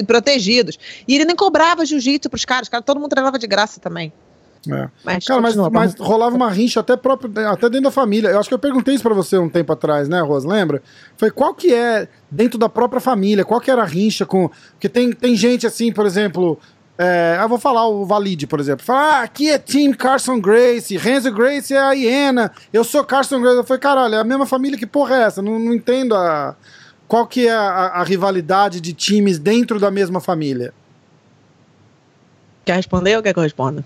protegidos. E ele nem cobrava jiu-jitsu pros caras, cara, todo mundo treinava de graça também. É. Mas, Cara, mas, mas, rolava uma rincha até, próprio, até dentro da família. Eu acho que eu perguntei isso pra você um tempo atrás, né, Rosa? Lembra? Foi qual que é, dentro da própria família, qual que era a rincha com. Porque tem, tem gente assim, por exemplo. É, eu vou falar o Valide, por exemplo. Fala, ah, aqui é Team Carson Grace, Renzo Grace é a hiena, eu sou Carson Grace. Eu falei, caralho, é a mesma família, que porra é essa? Não, não entendo a, qual que é a, a rivalidade de times dentro da mesma família. Quer responder ou quer que eu responda?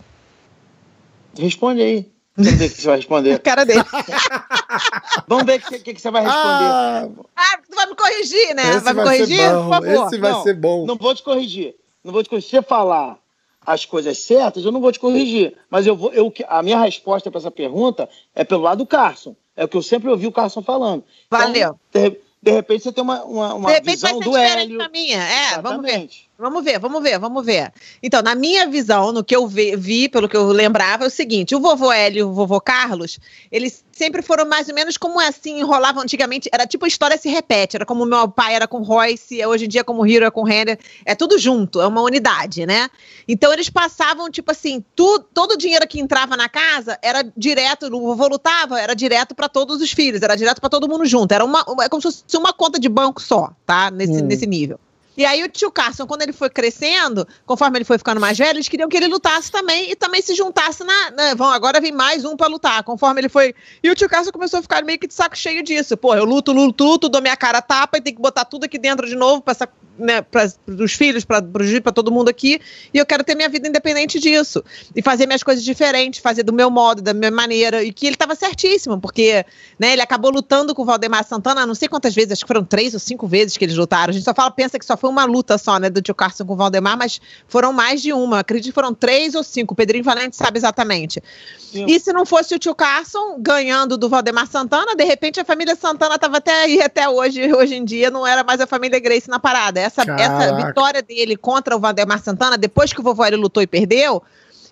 Responde aí. Vamos ver o que você vai responder. (laughs) A cara dele. (laughs) Vamos ver o que, que, que, você vai responder. Ah, ah, tu vai me corrigir, né? Vai me corrigir? Por favor. Esse vai não, ser bom. Não vou te corrigir. Não vou te corrigir. Se você falar as coisas certas, eu não vou te corrigir. Mas eu vou, eu, a minha resposta para essa pergunta é pelo lado do Carson. É o que eu sempre ouvi o Carson falando. Valeu. Então, de, de repente você tem uma, uma, uma visão do Hélio. Minha. É, Exatamente. vamos ver. Vamos ver, vamos ver, vamos ver. Então, na minha visão, no que eu vi, vi, pelo que eu lembrava, é o seguinte: o vovô Hélio e o vovô Carlos, eles sempre foram mais ou menos como é assim, enrolavam antigamente. Era tipo a história se repete. Era como meu pai era com Royce, hoje em dia como Hiro é com Renner. É tudo junto, é uma unidade, né? Então, eles passavam, tipo assim, tu, todo o dinheiro que entrava na casa era direto, o vovô lutava, era direto para todos os filhos, era direto para todo mundo junto. Era uma, é como se fosse uma conta de banco só, tá? Nesse, hum. nesse nível. E aí o tio Carson, quando ele foi crescendo, conforme ele foi ficando mais velho, eles queriam que ele lutasse também e também se juntasse na. Né, vão, agora vem mais um para lutar. Conforme ele foi. E o tio Carson começou a ficar meio que de saco cheio disso. Pô, eu luto, luto, luto, dou minha cara tapa e tem que botar tudo aqui dentro de novo pra essa né, para os filhos, para para todo mundo aqui, e eu quero ter minha vida independente disso e fazer minhas coisas diferentes, fazer do meu modo, da minha maneira, e que ele estava certíssimo, porque né, ele acabou lutando com o Valdemar Santana, não sei quantas vezes, acho que foram três ou cinco vezes que eles lutaram. A gente só fala, pensa que só foi uma luta só, né, do tio Carson com o Valdemar, mas foram mais de uma. Acredito que foram três ou cinco. O Pedrinho Valente sabe exatamente. Sim. E se não fosse o tio Carson ganhando do Valdemar Santana, de repente a família Santana estava até aí até hoje, hoje em dia não era mais a família Grace na parada. Essa, essa vitória dele contra o Valdemar Santana, depois que o vovô ele lutou e perdeu,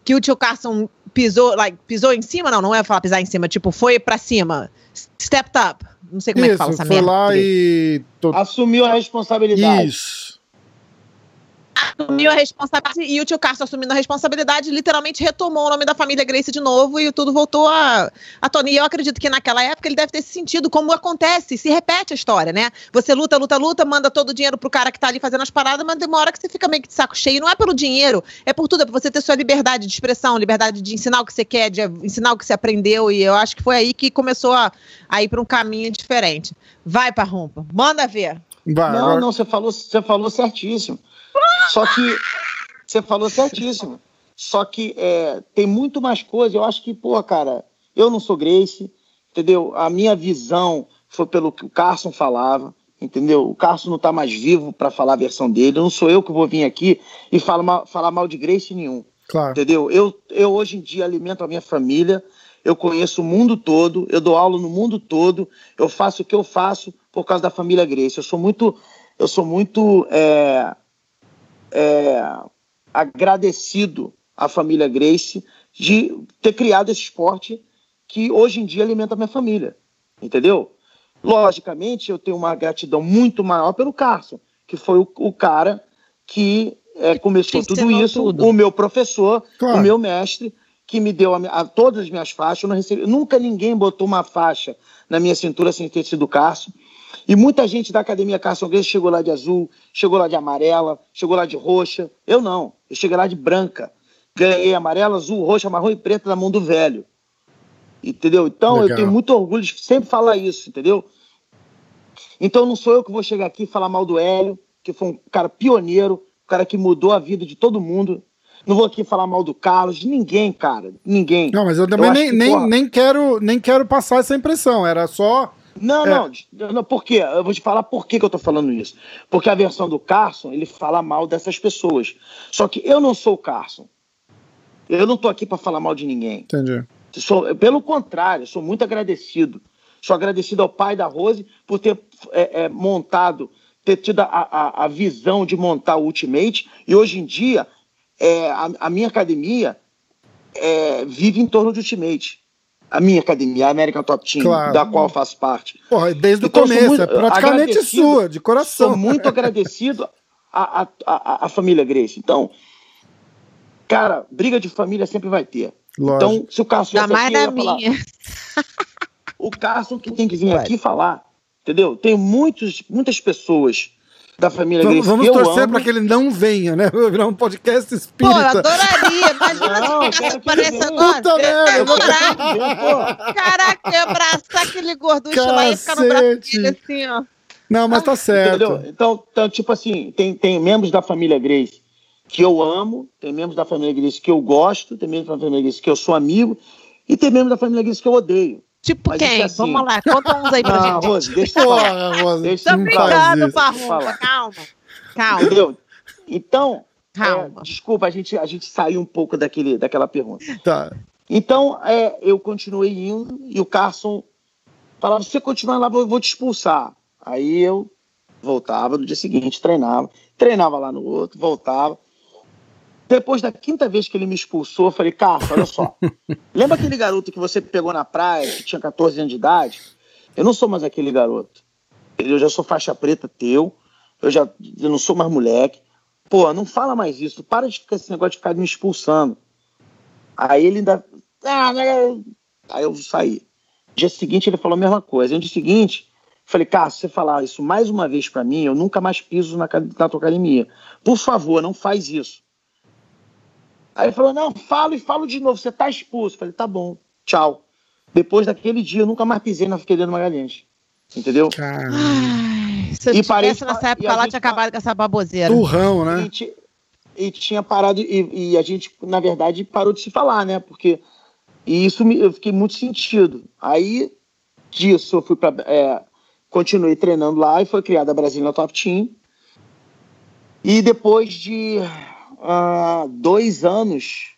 que o tio Carson pisou, like, pisou em cima, não, não é falar pisar em cima, tipo, foi pra cima, stepped up. Não sei como Isso, é que fala essa foi merda. lá e... Assumiu a responsabilidade. Isso assumiu a responsabilidade e o tio Carson assumindo a responsabilidade literalmente retomou o nome da família Grace de novo e tudo voltou a, a Tony. E eu acredito que naquela época ele deve ter se sentido como acontece, se repete a história, né? Você luta, luta, luta, manda todo o dinheiro pro cara que tá ali fazendo as paradas, mas tem uma hora que você fica meio que de saco cheio. Não é pelo dinheiro, é por tudo, é por você ter sua liberdade de expressão, liberdade de ensinar o que você quer, de ensinar o que você aprendeu. E eu acho que foi aí que começou a, a ir para um caminho diferente. Vai, Parrumpa, manda ver. Vai, não, não, você falou, você falou certíssimo. Só que você falou certíssimo. Só que é, tem muito mais coisa. Eu acho que, pô, cara, eu não sou Grace, entendeu? A minha visão foi pelo que o Carson falava, entendeu? O Carson não está mais vivo para falar a versão dele. Não sou eu que vou vir aqui e falar mal, falar mal de Grace nenhum. Claro. Entendeu? Eu, eu hoje em dia alimento a minha família, eu conheço o mundo todo, eu dou aula no mundo todo, eu faço o que eu faço por causa da família Grace. Eu sou muito, eu sou muito é, é, agradecido à família Grace de ter criado esse esporte que hoje em dia alimenta a minha família, entendeu? Logicamente, eu tenho uma gratidão muito maior pelo Carson, que foi o, o cara que é, começou tudo isso, tudo. o meu professor, claro. o meu mestre, que me deu a, a, todas as minhas faixas. Recebi, nunca ninguém botou uma faixa na minha cintura sem ter sido o Carson. E muita gente da Academia Carson Grace chegou lá de azul, chegou lá de amarela, chegou lá de roxa. Eu não, eu cheguei lá de branca. Ganhei amarela, azul, roxa, marrom e preta na mão do velho. Entendeu? Então Legal. eu tenho muito orgulho de sempre falar isso, entendeu? Então não sou eu que vou chegar aqui e falar mal do Hélio, que foi um cara pioneiro, um cara que mudou a vida de todo mundo. Não vou aqui falar mal do Carlos, de ninguém, cara. Ninguém. Não, mas eu também eu nem, que, nem, porra... nem, quero, nem quero passar essa impressão. Era só não, é. não, não, por quê? Eu vou te falar por que, que eu tô falando isso. Porque a versão do Carson, ele fala mal dessas pessoas. Só que eu não sou o Carson. Eu não tô aqui para falar mal de ninguém. Entendi. Sou, pelo contrário, sou muito agradecido. Sou agradecido ao pai da Rose por ter é, é, montado, ter tido a, a, a, visão de montar o Ultimate. E hoje em dia, é, a, a minha academia é, vive em torno de Ultimate a minha academia, a American Top Team, claro. da qual faço parte. Porra, desde então, o começo, é praticamente sua, de coração. Sou muito (laughs) agradecido à, à, à, família Grace. Então, cara, briga de família sempre vai ter. Lógico. Então, se o Carson Ainda mais da minha. Falar, (laughs) o Carson que tem que vir Vai. aqui falar, entendeu? Tem muitos, muitas pessoas da família Vamos, Grace vamos torcer para que ele não venha, né? Vai virar um podcast espírita. Pô, eu adoraria. (laughs) Imagina não, se ficasse aparece agora. Puta merda. Caraca, eu abraçar aquele gorducho lá e ficar no braço dele assim, ó. Não, mas tá certo. Entendeu? Então, então, tipo assim, tem, tem membros da família Grace que eu amo, tem membros da família Grace que eu gosto, tem membros da família Grace que eu sou amigo, e tem membros da família Grace que eu odeio. Tipo Mas quem? É assim. Vamos lá, conta uns aí pra não, gente. Rose, deixa eu falar. Rose, deixa Tô brincando, Parrumba, calma. Calma. Entendeu? Então, calma. É, desculpa, a gente, a gente saiu um pouco daquele, daquela pergunta. Tá. Então, é, eu continuei indo e o Carson falava: se você continuar lá, eu vou te expulsar. Aí eu voltava no dia seguinte, treinava, treinava lá no outro, voltava. Depois da quinta vez que ele me expulsou, eu falei, Carlos, olha só. (laughs) lembra aquele garoto que você pegou na praia, que tinha 14 anos de idade? Eu não sou mais aquele garoto. Eu já sou faixa preta teu, eu já eu não sou mais moleque. Pô, não fala mais isso, para de ficar esse negócio de ficar me expulsando. Aí ele ainda. Ah, né? Aí eu saí. Dia seguinte ele falou a mesma coisa. No dia seguinte, falei, cara, se você falar isso mais uma vez para mim, eu nunca mais piso na, na tua academia. Por favor, não faz isso. Aí ele falou: não, falo e falo de novo, você tá expulso. Eu falei, tá bom, tchau. Depois daquele dia, eu nunca mais pisei na Figueiredo Magalhães. Entendeu? Ai, se eu e tivesse nessa época lá, tinha acabado com essa baboseira. Turrão, né? E, e tinha parado, e, e, a gente, na verdade, parou de se falar, né? Porque. E isso me, eu fiquei muito sentido. Aí, disso, eu fui para. É, continuei treinando lá e foi criada a Brasília Top Team. E depois de há dois anos,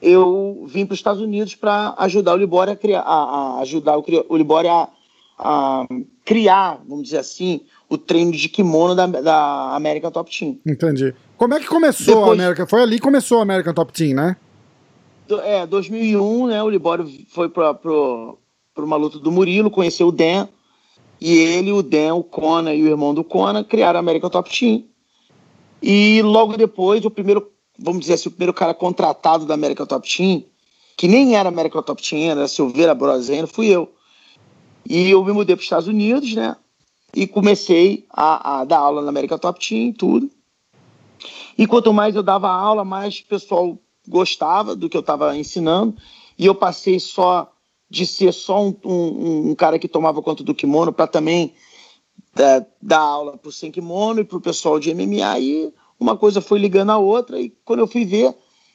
eu vim para os Estados Unidos para ajudar o Libório a criar, a, a ajudar o, o Libório a, a, criar, vamos dizer assim, o treino de kimono da, da American Top Team. Entendi. Como é que começou Depois, a América? Foi ali que começou a American Top Team, né? É, 2001, né? O Libório foi para uma luta do Murilo, conheceu o Dan. E ele, o Dan, o Conan e o irmão do Conan criaram a American Top Team. E logo depois, o primeiro, vamos dizer assim, o primeiro cara contratado da América Top Team, que nem era América Top Team, era Silveira Broseno, fui eu. E eu me mudei para os Estados Unidos, né? E comecei a, a, dar aula na América Top Team tudo. E quanto mais eu dava aula, mais o pessoal gostava do que eu estava ensinando. E eu passei só de ser só um, um, um cara que tomava conta do kimono para também é, dar aula para o sem kimono e para o pessoal de MMA e uma coisa foi ligando a outra e quando eu fui ver,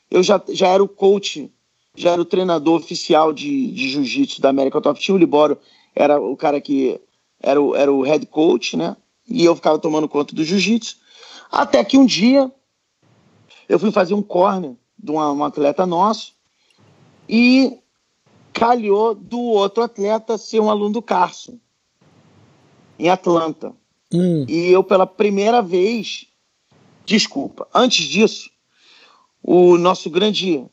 eu já, já era o coach, já era o treinador oficial de, de jiu-jitsu da América Top Team, o Libório era o cara que era o, era o head coach, né? E eu ficava tomando conta do jiu-jitsu. Até que um dia eu fui fazer um corner de uma, um atleta nosso e calhou do outro atleta ser um aluno do Carson em Atlanta. Hum. E eu, pela primeira vez, desculpa, antes disso, o nosso grande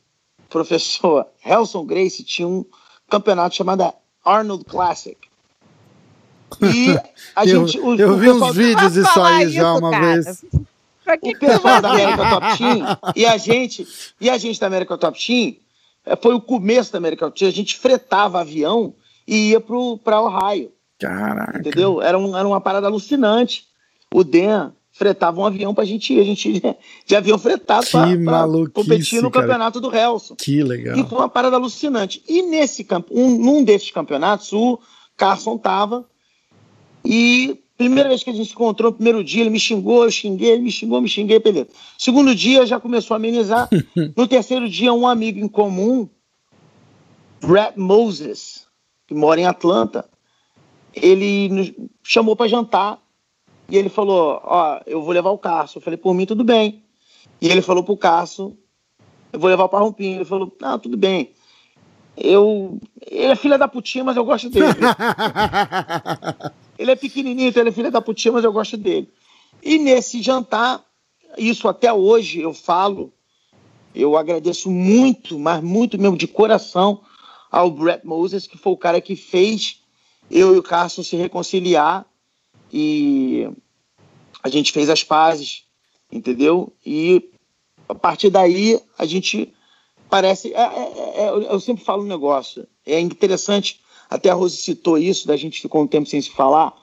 professor (laughs) Helson Grace tinha um campeonato chamado Arnold Classic. E a (laughs) eu, gente. O, eu o vi uns vídeos disso aí já isso, uma cara. vez. (laughs) O pessoal da América Top Team e a gente, e a gente da América Top Team, é, foi o começo da América Top Team, a gente fretava avião e ia para Ohio. Caraca. Entendeu? Era, um, era uma parada alucinante. O Dan fretava um avião pra gente ir. A gente (laughs) de avião fretado pra, pra competir no cara. campeonato do Helson. Que legal. E foi uma parada alucinante. E nesse um, num desses campeonatos, o Carson tava. E primeira vez que a gente se encontrou, primeiro dia, ele me xingou, eu xinguei, ele me xingou, me xinguei, beleza. Segundo dia, já começou a amenizar. (laughs) no terceiro dia, um amigo em comum, Brett Moses, que mora em Atlanta, ele nos chamou para jantar e ele falou: Ó, eu vou levar o Cássio. Eu falei: Por mim, tudo bem. E ele falou pro Cássio: Eu vou levar o Parrompinho. Ele falou: Não, tudo bem. Eu. Ele é filha da putinha, mas eu gosto dele. (laughs) ele é pequenininho, então ele é filha da putinha, mas eu gosto dele. E nesse jantar, isso até hoje eu falo, eu agradeço muito, mas muito mesmo de coração ao Brett Moses, que foi o cara que fez eu e o Carson se reconciliar e a gente fez as pazes, entendeu? E a partir daí a gente parece. É, é, é, eu sempre falo um negócio. É interessante, até a Rose citou isso, da gente ficou um tempo sem se falar.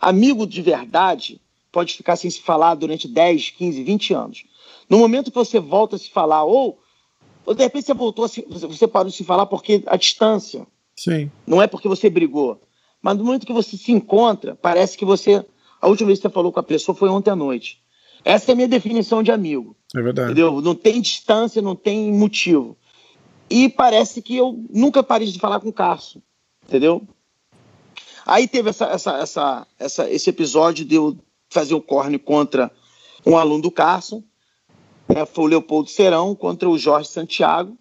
Amigo de verdade pode ficar sem se falar durante 10, 15, 20 anos. No momento que você volta a se falar, ou, ou de repente você voltou a se, você parou de se falar porque a distância. Sim. Não é porque você brigou. Mas no momento que você se encontra, parece que você. A última vez que você falou com a pessoa foi ontem à noite. Essa é a minha definição de amigo. É verdade. Entendeu? Não tem distância, não tem motivo. E parece que eu nunca parei de falar com o Carson. Entendeu? Aí teve essa, essa, essa, essa, esse episódio de eu fazer o corne contra um aluno do Carson. É, foi o Leopoldo Serão contra o Jorge Santiago.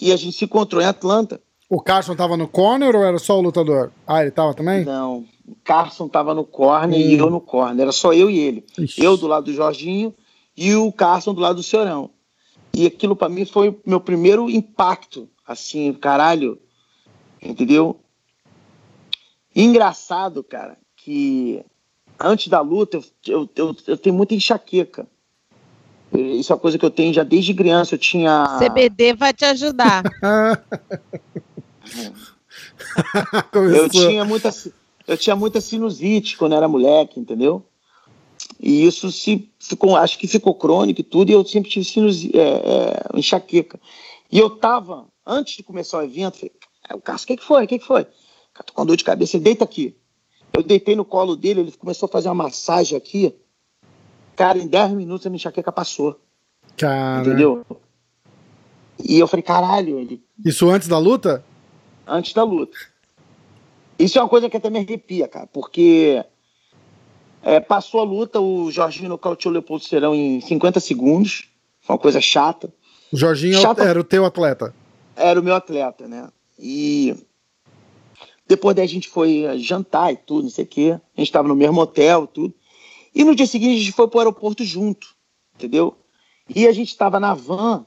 E a gente se encontrou em Atlanta. O Carson tava no corner ou era só o lutador? Ah, ele tava também? Não, o Carson tava no corner hum. e eu no corner. Era só eu e ele. Ixi. Eu do lado do Jorginho e o Carson do lado do Senhorão. E aquilo para mim foi meu primeiro impacto. Assim, caralho. Entendeu? Engraçado, cara, que antes da luta eu, eu, eu tenho muita enxaqueca. Isso é uma coisa que eu tenho já desde criança. Eu tinha. CBD vai te ajudar. (laughs) (laughs) eu tinha muita eu tinha muita sinusite quando era moleque, entendeu? E isso se ficou, acho que ficou crônico e tudo, e eu sempre tive sinusite, é, é, enxaqueca. E eu tava, antes de começar o evento, falei, o Cássio, o que, que foi? O que, que foi? Tô com dor de cabeça, ele deita aqui. Eu deitei no colo dele, ele começou a fazer uma massagem aqui. Cara, em 10 minutos a minha enxaqueca passou. Cara. Entendeu? E eu falei, caralho. Ele... Isso antes da luta? Antes da luta. Isso é uma coisa que até me arrepia, cara, porque é, passou a luta, o Jorginho nocauteou o Leopoldo Serão em 50 segundos. Foi uma coisa chata. O Jorginho chata... era o teu atleta? Era o meu atleta, né? E depois daí a gente foi jantar e tudo, não sei o quê. A gente estava no mesmo hotel e tudo. E no dia seguinte a gente foi para o aeroporto junto, entendeu? E a gente estava na van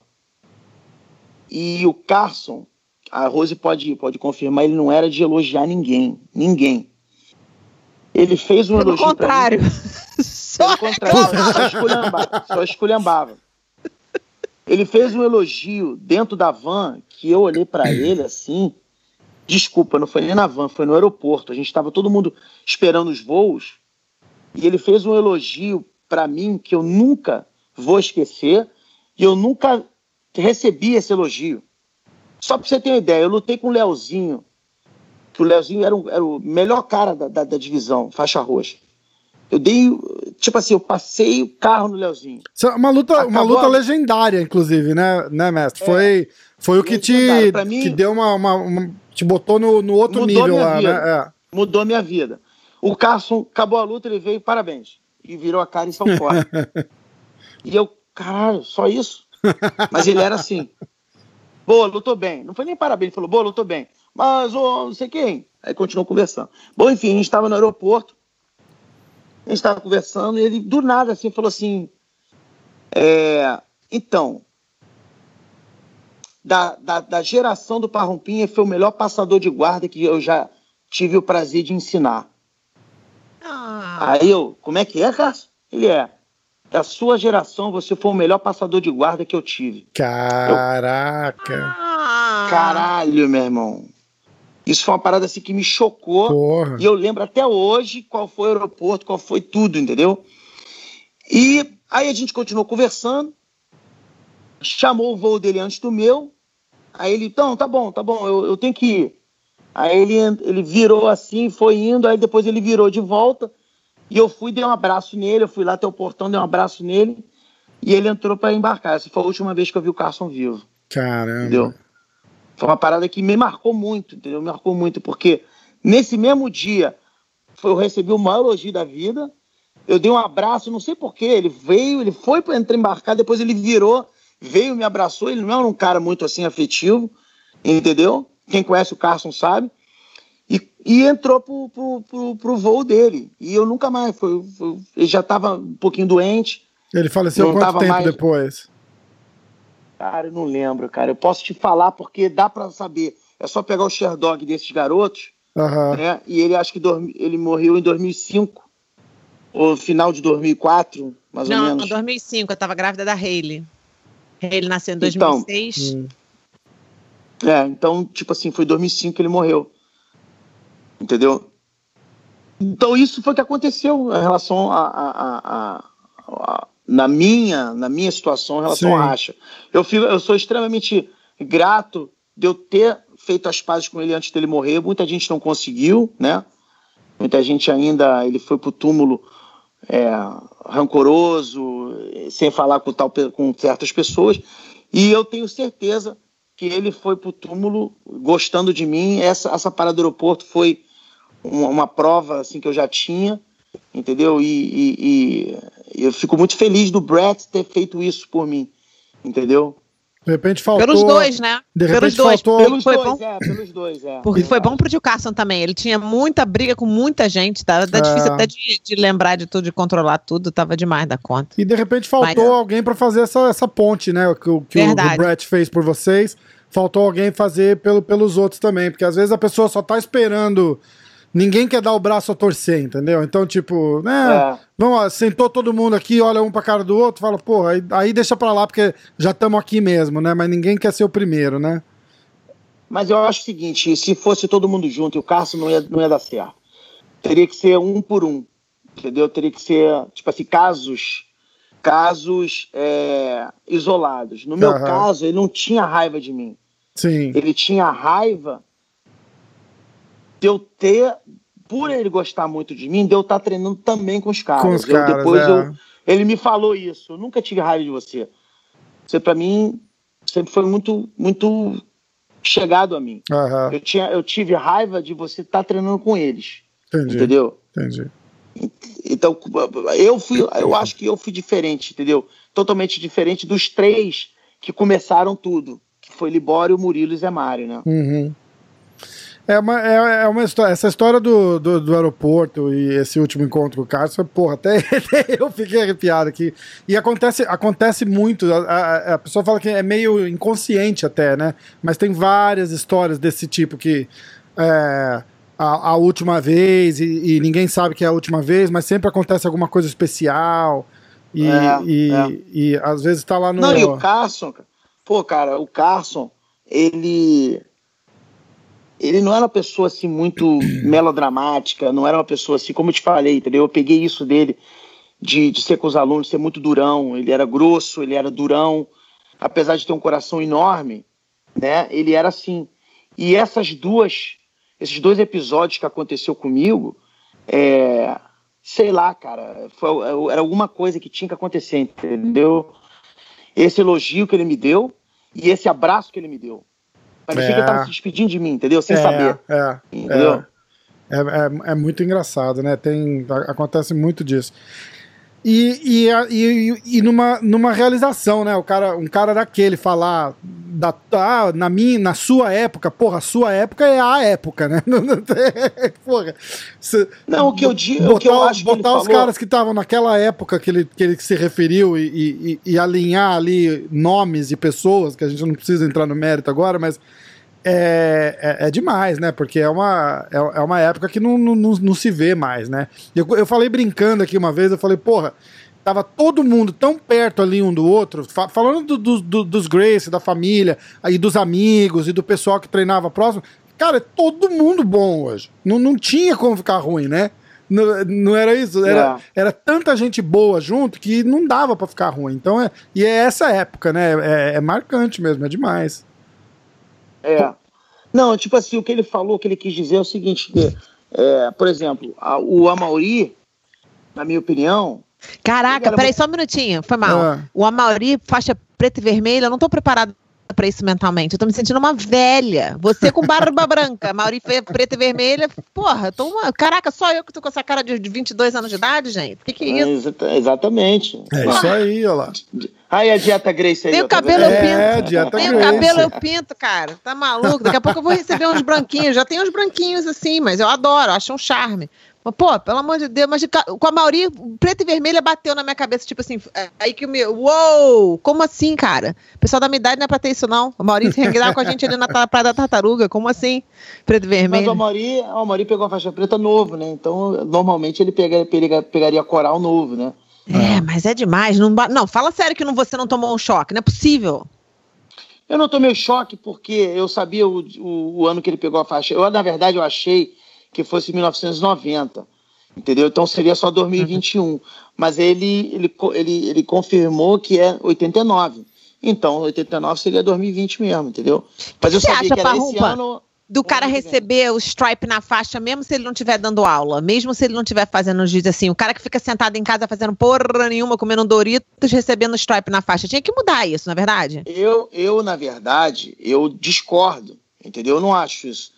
e o Carson a Rose pode, pode confirmar, ele não era de elogiar ninguém. Ninguém. Ele fez um Pelo elogio. Contrário. (laughs) Pelo contrário. Só esculhambava, só esculhambava. Ele fez um elogio dentro da van que eu olhei para ele assim. Desculpa, não foi nem na van, foi no aeroporto. A gente estava todo mundo esperando os voos. E ele fez um elogio para mim que eu nunca vou esquecer. E eu nunca recebi esse elogio. Só pra você ter uma ideia, eu lutei com o Leozinho, que o Leozinho era, o, era o melhor cara da, da, da, divisão, faixa roxa. Eu dei, tipo assim, eu passei o carro no Leozinho. É uma luta, uma luta legendária, inclusive, né, né mestre? É, foi, foi o que te, mim, te deu uma, uma, uma, te botou no, no outro nível lá, vida. né? É. Mudou minha vida. O Carson acabou a luta, ele veio, parabéns. E virou a cara em São Paulo. (laughs) e eu, caralho, só isso? Mas ele era assim. Boa, lutou bem. Não foi nem parabéns, falou, boa, lutou bem. Mas, ô, não sei quem. Aí continuou conversando. Bom, enfim, a gente estava no aeroporto, a gente estava conversando, e ele, do nada, assim, falou assim: é, então, da, da, da, geração do Parrompinha, foi o melhor passador de guarda que eu já tive o prazer de ensinar. Ah. Aí eu, como é que é, Cássio? Ele é da sua geração, você foi o melhor passador de guarda que eu tive. Caraca! Eu... Caralho, meu irmão. Isso foi uma parada assim que me chocou. Porra. E eu lembro até hoje qual foi o aeroporto, qual foi tudo, entendeu? E aí a gente continuou conversando. Chamou o voo dele antes do meu. Aí ele, então, tá bom, tá bom, eu, eu tenho que ir. Aí ele, ele virou assim, foi indo, aí depois ele virou de volta. E eu fui, dei um abraço nele, eu fui lá até o portão, dei um abraço nele, e ele entrou para embarcar. Essa foi a última vez que eu vi o Carson vivo. Caramba. Entendeu? Foi uma parada que me marcou muito, entendeu? Me marcou muito, porque nesse mesmo dia eu recebi o maior elogio da vida. Eu dei um abraço, não sei porquê. Ele veio, ele foi para entrar embarcar, depois ele virou, veio, me abraçou. Ele não era um cara muito assim afetivo, entendeu? Quem conhece o Carson sabe. E, entrou pro, pro, pro, pro, voo dele. E eu nunca mais. Foi, foi ele já estava um pouquinho doente. Ele faleceu quanto tempo mais... depois? Cara, eu não lembro, cara. Eu posso te falar porque dá para saber. É só pegar o Sherdog desses garotos. Uhum. Né? E ele acho que dormi... ele morreu em 2005. Ou final de 2004, mais não, ou menos. Não, 2005. Eu estava grávida da Hayley. Hayley nasceu em 2006. Então, hum. É, então, tipo assim, foi 2005 que ele morreu. Entendeu? Então isso foi o que aconteceu em relação a, a, a, a na minha na minha situação em relação Sim. à racha. Eu, fico, eu sou extremamente grato de eu ter feito as pazes com ele antes dele morrer. Muita gente não conseguiu, né? Muita gente ainda ele foi pro túmulo é, rancoroso, sem falar com, tal, com certas pessoas. E eu tenho certeza que ele foi pro túmulo gostando de mim. Essa, essa parada do aeroporto foi uma, uma prova assim que eu já tinha, entendeu? E, e, e, eu fico muito feliz do Brett ter feito isso por mim, entendeu? De repente faltou. Pelos dois, né? De pelos dois. Faltou... Pelos foi dois, bom. é, pelos dois, é. Porque foi bom pro Gil Carson também. Ele tinha muita briga com muita gente, tá? Tá difícil até de, de, lembrar de tudo, de controlar tudo, tava demais da conta. E de repente faltou Mas, alguém para fazer essa, essa ponte, né? Que, que o, o Brett fez por vocês. Faltou alguém fazer pelo, pelos outros também. Porque às vezes a pessoa só tá esperando ninguém quer dar o braço a torcer, entendeu? Então, tipo, né? É. Vamos lá, sentou todo mundo aqui, olha um pra cara do outro, fala, porra, aí, aí deixa pra lá, porque já estamos aqui mesmo, né? Mas ninguém quer ser o primeiro, né? Mas eu acho o seguinte: se fosse todo mundo junto e o Cássio não ia, não ia dar certo. Teria que ser um por um, entendeu? Teria que ser, tipo assim, casos casos é, isolados. No meu uhum. caso, ele não tinha raiva de mim. Sim. Ele tinha raiva de eu ter, por ele gostar muito de mim, de eu estar treinando também com os caras. Com os caras, depois é. eu, ele me falou isso. Eu nunca tive raiva de você. Você, para mim, sempre foi muito, muito chegado a mim. Uhum. Eu, tinha, eu tive raiva de você estar treinando com eles. Entendi. Entendeu? Entendi. Então, eu fui, eu acho que eu fui diferente, entendeu? Totalmente diferente dos três que começaram tudo, que foi Libório, Murilo e Zé Mário, né? Uhum. É uma, é, é uma história. Essa história do, do, do, aeroporto e esse último encontro com o Carlos, porra, até, até, (laughs) eu fiquei arrepiado aqui. E acontece, acontece muito. A, a, a, pessoa fala que é meio inconsciente até, né? Mas tem várias histórias desse tipo que. É, a, a, última vez e, e, ninguém sabe que é a última vez, mas sempre acontece alguma coisa especial. E, é, e, é. e, às vezes tá lá no. Não, e o Carson, pô, cara, o Carson, ele ele não era uma pessoa assim muito (clears throat) melodramática, não era uma pessoa assim, como eu te falei, entendeu? Eu peguei isso dele de, de ser com os alunos, ser muito durão, ele era grosso, ele era durão, apesar de ter um coração enorme, né? Ele era assim. E essas duas, esses dois episódios que aconteceu comigo, é, sei lá, cara, foi, era alguma coisa que tinha que acontecer, entendeu? Esse elogio que ele me deu e esse abraço que ele me deu. Parecia é. que ele tava se despedindo de mim, entendeu? Sem é, saber. É, entendeu? É, é, é, muito engraçado, né? Tem, acontece muito disso. E, e, e, e, numa, numa realização, né? O cara, um cara daquele falar da, ah, na minha, na sua época, porra, a sua época é a época, né? (laughs) porra, não, o que eu digo, botar, o que eu acho botar os falou... caras que estavam naquela época que ele, que ele se referiu e, e, alinhar ali nomes e pessoas, que a gente não precisa entrar no mérito agora, mas é, é, é, demais, né? Porque é uma, é, é uma época que não, não, não, se vê mais, né? Eu, eu falei brincando aqui uma vez, eu falei, porra, tava todo mundo tão perto ali um do outro, fa falando do, do, dos Grace, da família, aí dos amigos e do pessoal que treinava próximo. Cara, é todo mundo bom hoje. Não, não tinha como ficar ruim, né? Não, não era isso? Era, é. era tanta gente boa junto que não dava para ficar ruim. Então, é, e é essa época, né? É, é marcante mesmo, é demais. É. Não, tipo assim, o que ele falou, o que ele quis dizer é o seguinte, que, é, por exemplo, a, o Amauri, na minha opinião... Caraca, peraí, muito... só um minutinho, foi mal. É. O Amauri, faixa preta e vermelha, eu não tô preparado para isso mentalmente. Eu tô me sentindo uma velha. Você com barba (laughs) branca, Mauri preta e vermelha. Porra, tô uma... Caraca, só eu que tô com essa cara de 22 anos de idade, gente. O que, que é isso? É, exatamente. É isso aí, olha lá. Aí a dieta Grace aí. Tem o cabelo eu pinto. É, dieta Tem o cabelo eu pinto, cara. Tá maluco? Daqui a pouco eu vou receber uns branquinhos. Já tem uns branquinhos assim, mas eu adoro, acho um charme. Pô, pelo amor de Deus, mas com a Mauri, preto e vermelha bateu na minha cabeça, tipo assim, é, aí que o meu, uou, como assim, cara? O pessoal da minha idade não é pra ter isso, não. O Mauri se com a gente ali na Praia da Tartaruga, como assim, preto e vermelho? Mas o Mauri, o Mauri pegou a faixa preta novo, né? Então, normalmente ele pega, pega, pegaria coral novo, né? É, mas é demais. Não, não, fala sério que não, você não tomou um choque, não é possível. Eu não tomei choque porque eu sabia o, o, o, ano que ele pegou a faixa. Eu, na verdade, eu achei que fosse 1990, entendeu? Então seria só 2021. Uhum. Mas ele, ele, ele, ele confirmou que é 89. Então, 89 seria 2020 mesmo, entendeu? Mas eu sabia acha, que era Parrumpa? esse ano do cara receber o stripe na faixa, mesmo se ele não estiver dando aula, mesmo se ele não estiver fazendo os vídeos assim, o cara que fica sentado em casa fazendo porra nenhuma, comendo um Doritos, recebendo stripe na faixa. Tinha que mudar isso, na é verdade? Eu, eu, na verdade, eu discordo, entendeu? Eu não acho isso,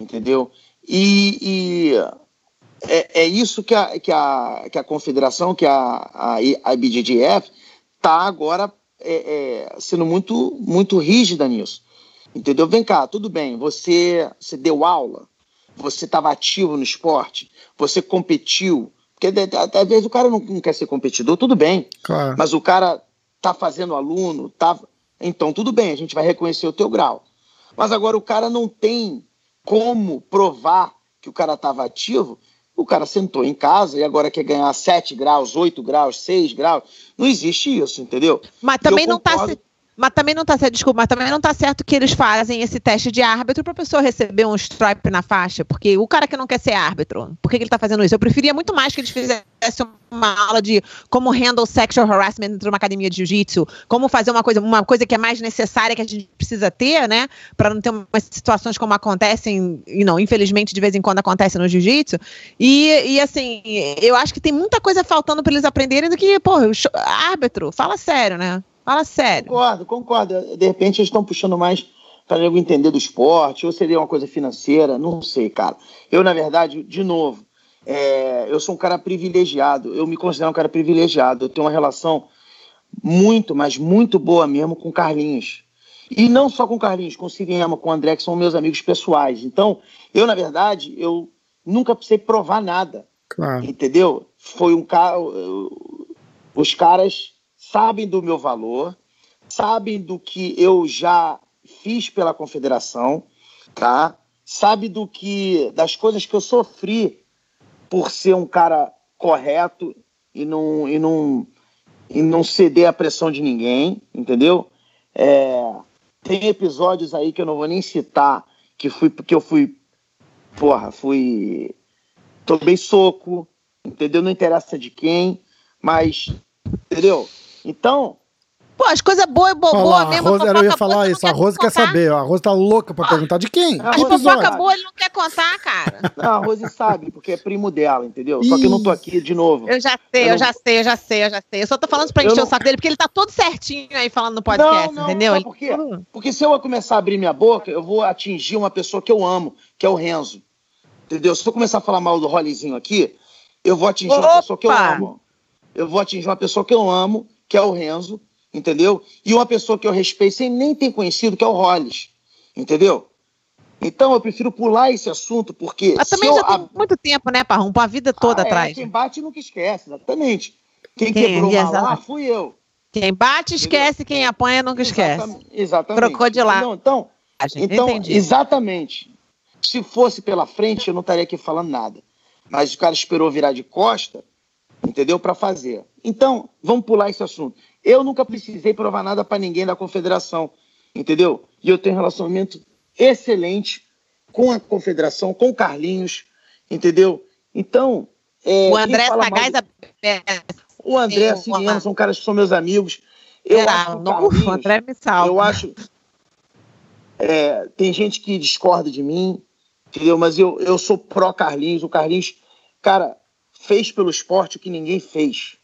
entendeu? E, e é, é, isso que a, que, a, que a confederação, que a, a, a IBJJF, está agora é, é, sendo muito, muito rígida nisso. Entendeu? Vem cá, tudo bem, você, você deu aula, você estava ativo no esporte, você competiu. Porque às vezes o cara não, não, quer ser competidor, tudo bem. Claro. Mas o cara tá fazendo aluno, tá. Então, tudo bem, a gente vai reconhecer o teu grau. Mas agora o cara não tem como provar que o cara estava ativo. O cara sentou em casa e agora quer ganhar 7 graus, 8 graus, 6 graus. Não existe isso, entendeu? Mas também não está mas também não está certo, desculpa, mas também não está certo que eles fazem esse teste de árbitro para a pessoa receber um stripe na faixa, porque o cara que não quer ser árbitro, por que, que ele está fazendo isso? Eu preferia muito mais que eles fizessem uma aula de como handle sexual harassment dentro de uma academia de jiu-jitsu, como fazer uma coisa, uma coisa que é mais necessária que a gente precisa ter, né, para não ter umas situações como acontecem, e não, infelizmente de vez em quando acontece no jiu-jitsu. E, e assim, eu acho que tem muita coisa faltando para eles aprenderem do que, pô, árbitro, fala sério, né? Fala sério. Concordo, concordo. De repente eles estão puxando mais para eu entender do esporte, ou seria uma coisa financeira, não sei, cara. Eu, na verdade, de novo, é, eu sou um cara privilegiado, eu me considero um cara privilegiado, eu tenho uma relação muito, mas muito boa mesmo com Carlinhos. E não só com Carlinhos, com o Siriema, com o André, que são meus amigos pessoais. Então, eu, na verdade, eu nunca precisei provar nada. Claro. Entendeu? Foi um cara. Os caras sabem do meu valor, sabem do que eu já fiz pela confederação, tá? Sabe do que das coisas que eu sofri por ser um cara correto e não e não e não ceder à pressão de ninguém, entendeu? É, tem episódios aí que eu não vou nem citar que fui porque eu fui porra, fui tomei soco, entendeu? Não interessa de quem, mas entendeu? Então. Pô, as coisas boas, boa, boa mesmo. Rose, eu ia falar isso. A Rose quer saber. A Rose tá louca pra perguntar de quem? A Rose fofoca boa ele não quer contar, cara. (laughs) Não, a Rose sabe, porque é primo dela, entendeu? Só que eu não tô aqui de novo. Eu já sei, eu, eu já sei, eu já sei, eu já sei. Eu só tô falando pra encher não... o saco dele, porque ele tá todo certinho aí falando no podcast, não, não, entendeu? Sabe por quê? Porque se eu começar a abrir minha boca, eu vou atingir uma pessoa que eu amo, que é o Renzo. Entendeu? Se eu começar a falar mal do Rollizinho aqui, eu vou atingir Opa! uma pessoa que eu amo. Eu vou atingir uma pessoa que eu amo que é o Renzo, entendeu? E uma pessoa que eu respeito sem nem ter conhecido, que é o Hollis, entendeu? Então eu prefiro pular esse assunto, porque. Mas também já eu... tem muito tempo, né, Parrum? A vida toda ah, é, atrás. Quem bate nunca esquece, exatamente. Quem, quem quebrou uma lá fui eu. Quem bate esquece, entendeu? quem apanha nunca esquece. Exatamente. Trocou de lá. então, então exatamente. Se fosse pela frente, eu não estaria aqui falando nada. Mas o cara esperou virar de costa, entendeu? Para fazer. Então, vamos pular esse assunto. Eu nunca precisei provar nada para ninguém da confederação, entendeu? E eu tenho um relacionamento excelente com a confederação, com o Carlinhos, entendeu? Então. É, o André Sagaz. O André, a Siriano, são caras que são meus amigos. Eu Era, acho não, o André me salva. Eu acho. É, tem gente que discorda de mim, entendeu? Mas eu, eu sou pró-Carlinhos. O Carlinhos, cara, fez pelo esporte o que ninguém fez.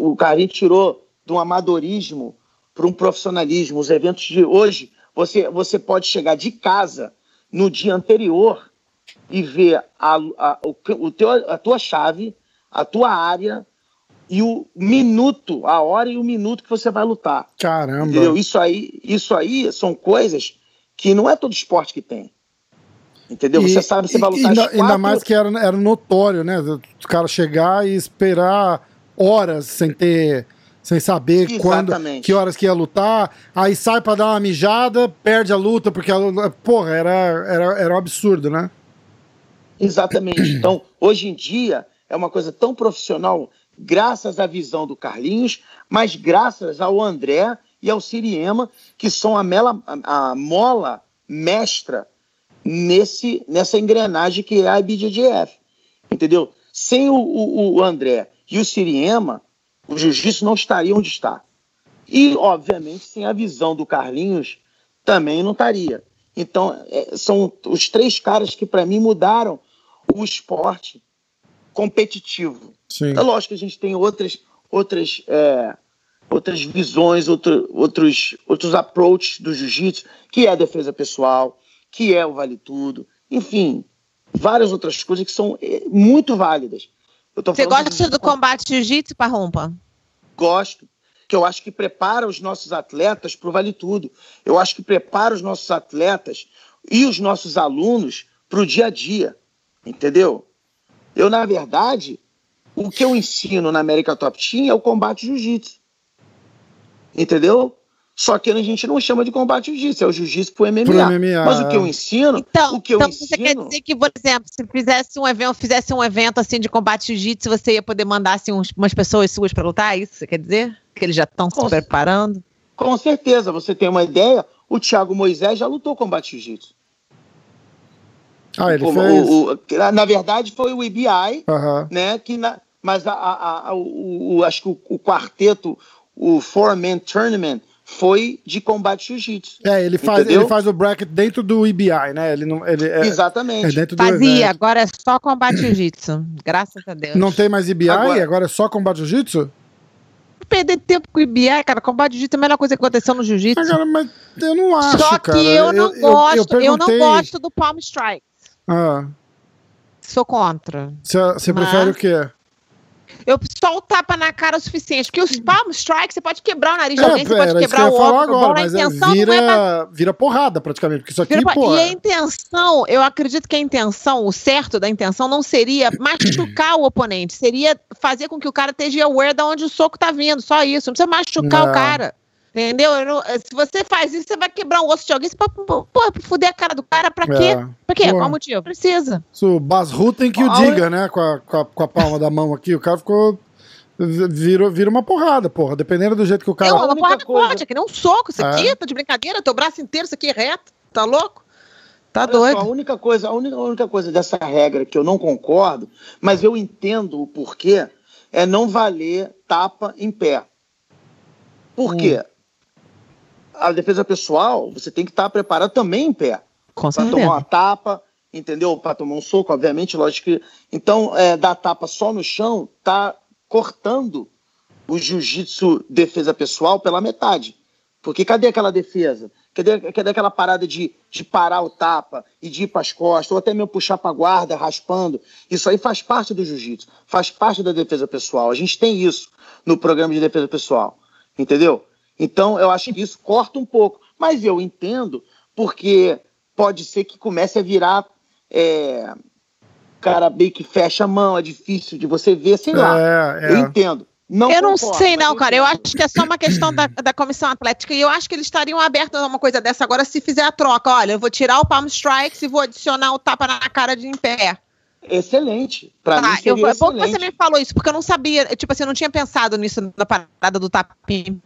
O Carlinhos tirou de um amadorismo para um profissionalismo. Os eventos de hoje, você, você pode chegar de casa no dia anterior e ver a, a, o, o teu, a tua chave, a tua área e o minuto, a hora e o minuto que você vai lutar. Caramba! Entendeu? Isso aí, isso aí são coisas que não é todo esporte que tem. Entendeu? E, você sabe, você vai lutar ainda, quatro... ainda mais que era, era notório, né? Os caras chegar e esperar horas sem ter. Sem saber Exatamente. quando, que horas que ia lutar, aí sai para dar uma mijada, perde a luta, porque a luta, porra, era, era, era um absurdo, né? Exatamente. Então, hoje em dia, é uma coisa tão profissional, graças à visão do Carlinhos, mas graças ao André e ao Siriema, que são a, mela, a, a mola mestra nesse, nessa engrenagem que é a IBJJF. Entendeu? Sem o, o, o André e o Siriema, o jiu-jitsu não estaria onde está. E, obviamente, sem a visão do Carlinhos, também não estaria. Então, é, são os três caras que, para mim, mudaram o esporte competitivo. Sim. É lógico que a gente tem outras, outras, é, outras visões, outro, outros, outros approaches do jiu-jitsu, que é a defesa pessoal, que é o vale tudo, enfim, várias outras coisas que são é, muito válidas. Você gosta de... do combate jiu-jitsu, Parrompa? Gosto, que eu acho que prepara os nossos atletas para o vale tudo. Eu acho que prepara os nossos atletas e os nossos alunos para o dia a dia, entendeu? Eu, na verdade, o que eu ensino na América Top Team é o combate jiu-jitsu. Entendeu? Só que a gente não chama de combate jiu-jitsu, é o jiu-jitsu pro MMA. pro MMA. Mas o que eu ensino, então, o que eu então ensino... você quer dizer que, por exemplo, se fizesse um evento, fizesse um evento assim de combate jiu-jitsu, você ia poder mandar assim, uns, umas pessoas suas para lutar? É isso você quer dizer? Que eles já estão se preparando? Com certeza, você tem uma ideia, o Thiago Moisés já lutou combate jiu-jitsu. Ah, ele o, fez? O, o, na verdade, foi o IBI, uhum. né? Que na, mas a, a, a, o, acho que o, quarteto, o Four-Man Tournament, foi de combate jiu-jitsu. É, ele faz, ele faz o bracket dentro do IBI, né? Ele não, ele é, Exatamente. É Fazia, agora é só combate jiu-jitsu. Graças a Deus. Não tem mais IBI? Agora, agora é só combate jiu-jitsu? Perder tempo com o IBI, cara, combate jiu-jitsu é a melhor coisa que aconteceu no jiu-jitsu. Mas eu não acho, Só que cara. eu não eu, gosto, eu, eu, eu, não gosto do Palm Strike. Ah. Sou contra. Você prefere o quê? Eu só o tapa na cara é o suficiente. Porque os palm strike, você pode quebrar o nariz de é, alguém, você pode quebrar o ombro. Agora, mas a é intenção vira, não é pra... vira porrada, praticamente. Porque isso aqui, vira, pô... E a intenção, eu acredito que a intenção, o certo da intenção, não seria (coughs) machucar o oponente. Seria fazer com que o cara esteja aware de onde o soco tá vindo. Só isso. Não precisa machucar o cara. Entendeu? Não, se você faz isso, você vai quebrar o osso de alguém. Você pode, porra, fuder a cara do cara, pra quê? É. Pra quê? Porra. Qual motivo? Precisa. O Basru tem que o diga, né? Com a, com, a, com a palma da mão aqui. O cara ficou vira, vira uma porrada, porra. Dependendo do jeito que o cara. Não, uma porrada coisa... pode, é que nem um soco. Isso aqui, é. tá de brincadeira, teu braço inteiro, isso aqui é reto. Tá louco? Tá Olha doido. Só, a única coisa, a única, a única coisa dessa regra que eu não concordo, mas eu entendo o porquê, é não valer tapa em pé. Por hum. quê? A defesa pessoal, você tem que estar preparado também em pé. Com certeza. Pra tomar uma tapa, entendeu? Para tomar um soco, obviamente, lógico que. Então, é, dar tapa só no chão tá cortando o jiu-jitsu defesa pessoal pela metade. Porque cadê aquela defesa? Cadê, cadê aquela parada de, de parar o tapa e de ir para as costas, ou até mesmo puxar para a guarda, raspando? Isso aí faz parte do jiu-jitsu, faz parte da defesa pessoal. A gente tem isso no programa de defesa pessoal, entendeu? Então eu acho que isso corta um pouco. Mas eu entendo, porque pode ser que comece a virar é, cara meio que fecha a mão, é difícil de você ver, sei lá. É, é. Eu entendo. Não eu não sei, não, cara. Eu acho que é só uma questão da, da comissão atlética e eu acho que eles estariam abertos a uma coisa dessa agora se fizer a troca. Olha, eu vou tirar o palm strikes e vou adicionar o tapa na cara de em pé. Excelente. Pra tá, mim eu, é bom que você me falou isso, porque eu não sabia, tipo assim, eu não tinha pensado nisso na parada do tapa em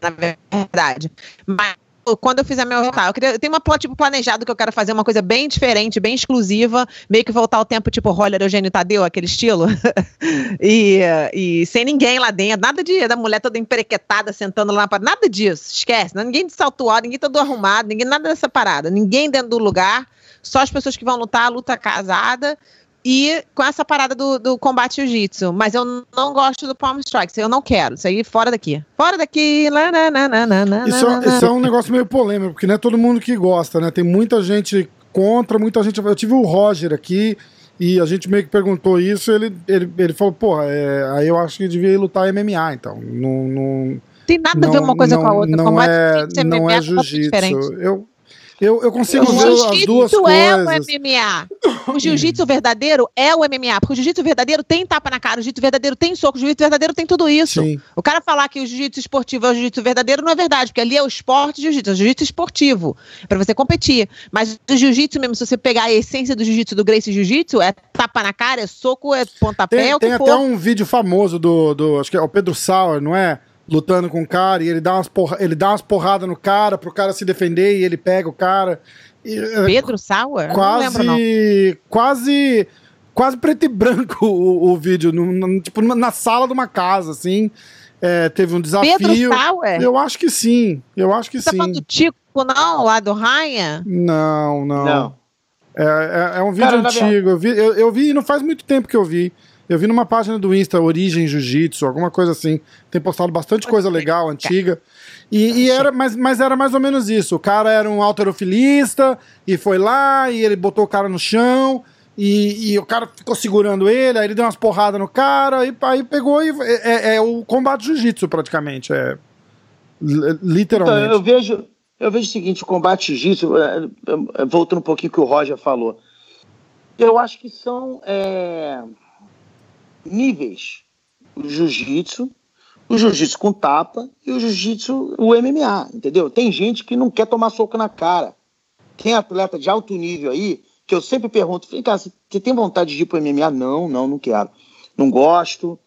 na verdade. Mas quando eu fizer meu tá, eu, eu tenho uma tipo planejado que eu quero fazer uma coisa bem diferente, bem exclusiva, meio que voltar ao tempo tipo Roller Eugênio Tadeu, aquele estilo. (laughs) e, e sem ninguém lá dentro, nada de da mulher toda emperequetada sentando lá para nada disso. Esquece, não, ninguém de salto alto, ninguém todo arrumado, ninguém nada dessa parada, ninguém dentro do lugar, só as pessoas que vão lutar, luta casada e com essa parada do, do combate jiu-jitsu. Mas eu não gosto do Palm Strikes. Eu não quero. Isso aí fora daqui. Fora daqui. Lá, lá, lá, isso, é, isso é um negócio meio polêmico, porque não é todo mundo que gosta, né? Tem muita gente contra, muita gente. Eu tive o Roger aqui. E a gente meio que perguntou isso, ele, ele, ele falou, porra, é, aí eu acho que devia ir lutar MMA, então. Não, não, Tem nada não, a ver uma coisa não, com a outra. Não Combate é, não é jiu-jitsu. Eu, eu, eu consigo o ver as duas coisas. é o MMA. O jiu-jitsu verdadeiro é o MMA. Porque o jiu-jitsu verdadeiro tem tapa na cara, o jiu-jitsu verdadeiro tem soco, o jiu-jitsu verdadeiro tem tudo isso. Sim. O cara falar que o jiu-jitsu esportivo é o jiu-jitsu verdadeiro não é verdade, porque ali é o esporte jiu-jitsu, é o jiu-jitsu esportivo, para você competir. Mas o jiu-jitsu mesmo, se você pegar a essência do jiu-jitsu, do Gracie Jiu-Jitsu, é tapa na cara, é soco, é pontapé, tem, é o Tem até for. um vídeo famoso do, do, acho que é o Pedro Sauer, não é? Lutando com o cara e ele dá umas, porra, ele dá umas porradas no cara pro cara se defender e ele pega o cara. E, é, Pedro Sauer? quase, Não lembro, não. quase, quase preto e branco (laughs) o, o vídeo, no- no- tipo numa- na sala de uma casa, assim. É, teve um desafio. Pedro Sauer? Eu acho que sim, eu acho que Você tá sim. falando do Tico, não, lá do Raia? Não, não. Não. É, é, é um vídeo Cara, antigo. Eu vi, eu, eu vi e não faz muito tempo que eu vi. Eu vi numa página do Insta, Origem Jiu-Jitsu, alguma coisa assim. Tem postado bastante coisa legal, antiga. E, e era, mas, mas era mais ou menos isso. O cara era um alterofilista e foi lá e ele botou o cara no chão e, e o cara ficou segurando ele, aí ele deu umas porradas no cara e aí pegou e é, é- é o combate jiu-jitsu praticamente. É, li- Então, literalmente. eu vejo, eu vejo o seguinte, o combate jiu-jitsu, é, é, voltando um pouquinho que o Roger falou, eu acho que são é, níveis. O jiu-jitsu, o jiu-jitsu com tapa e o jiu-jitsu, o MMA, entendeu? Tem gente que não quer tomar soco na cara. Tem atleta de alto nível aí, que eu sempre pergunto, vem cá, você tem vontade de ir pro MMA? Não, não, não quero. Não gosto,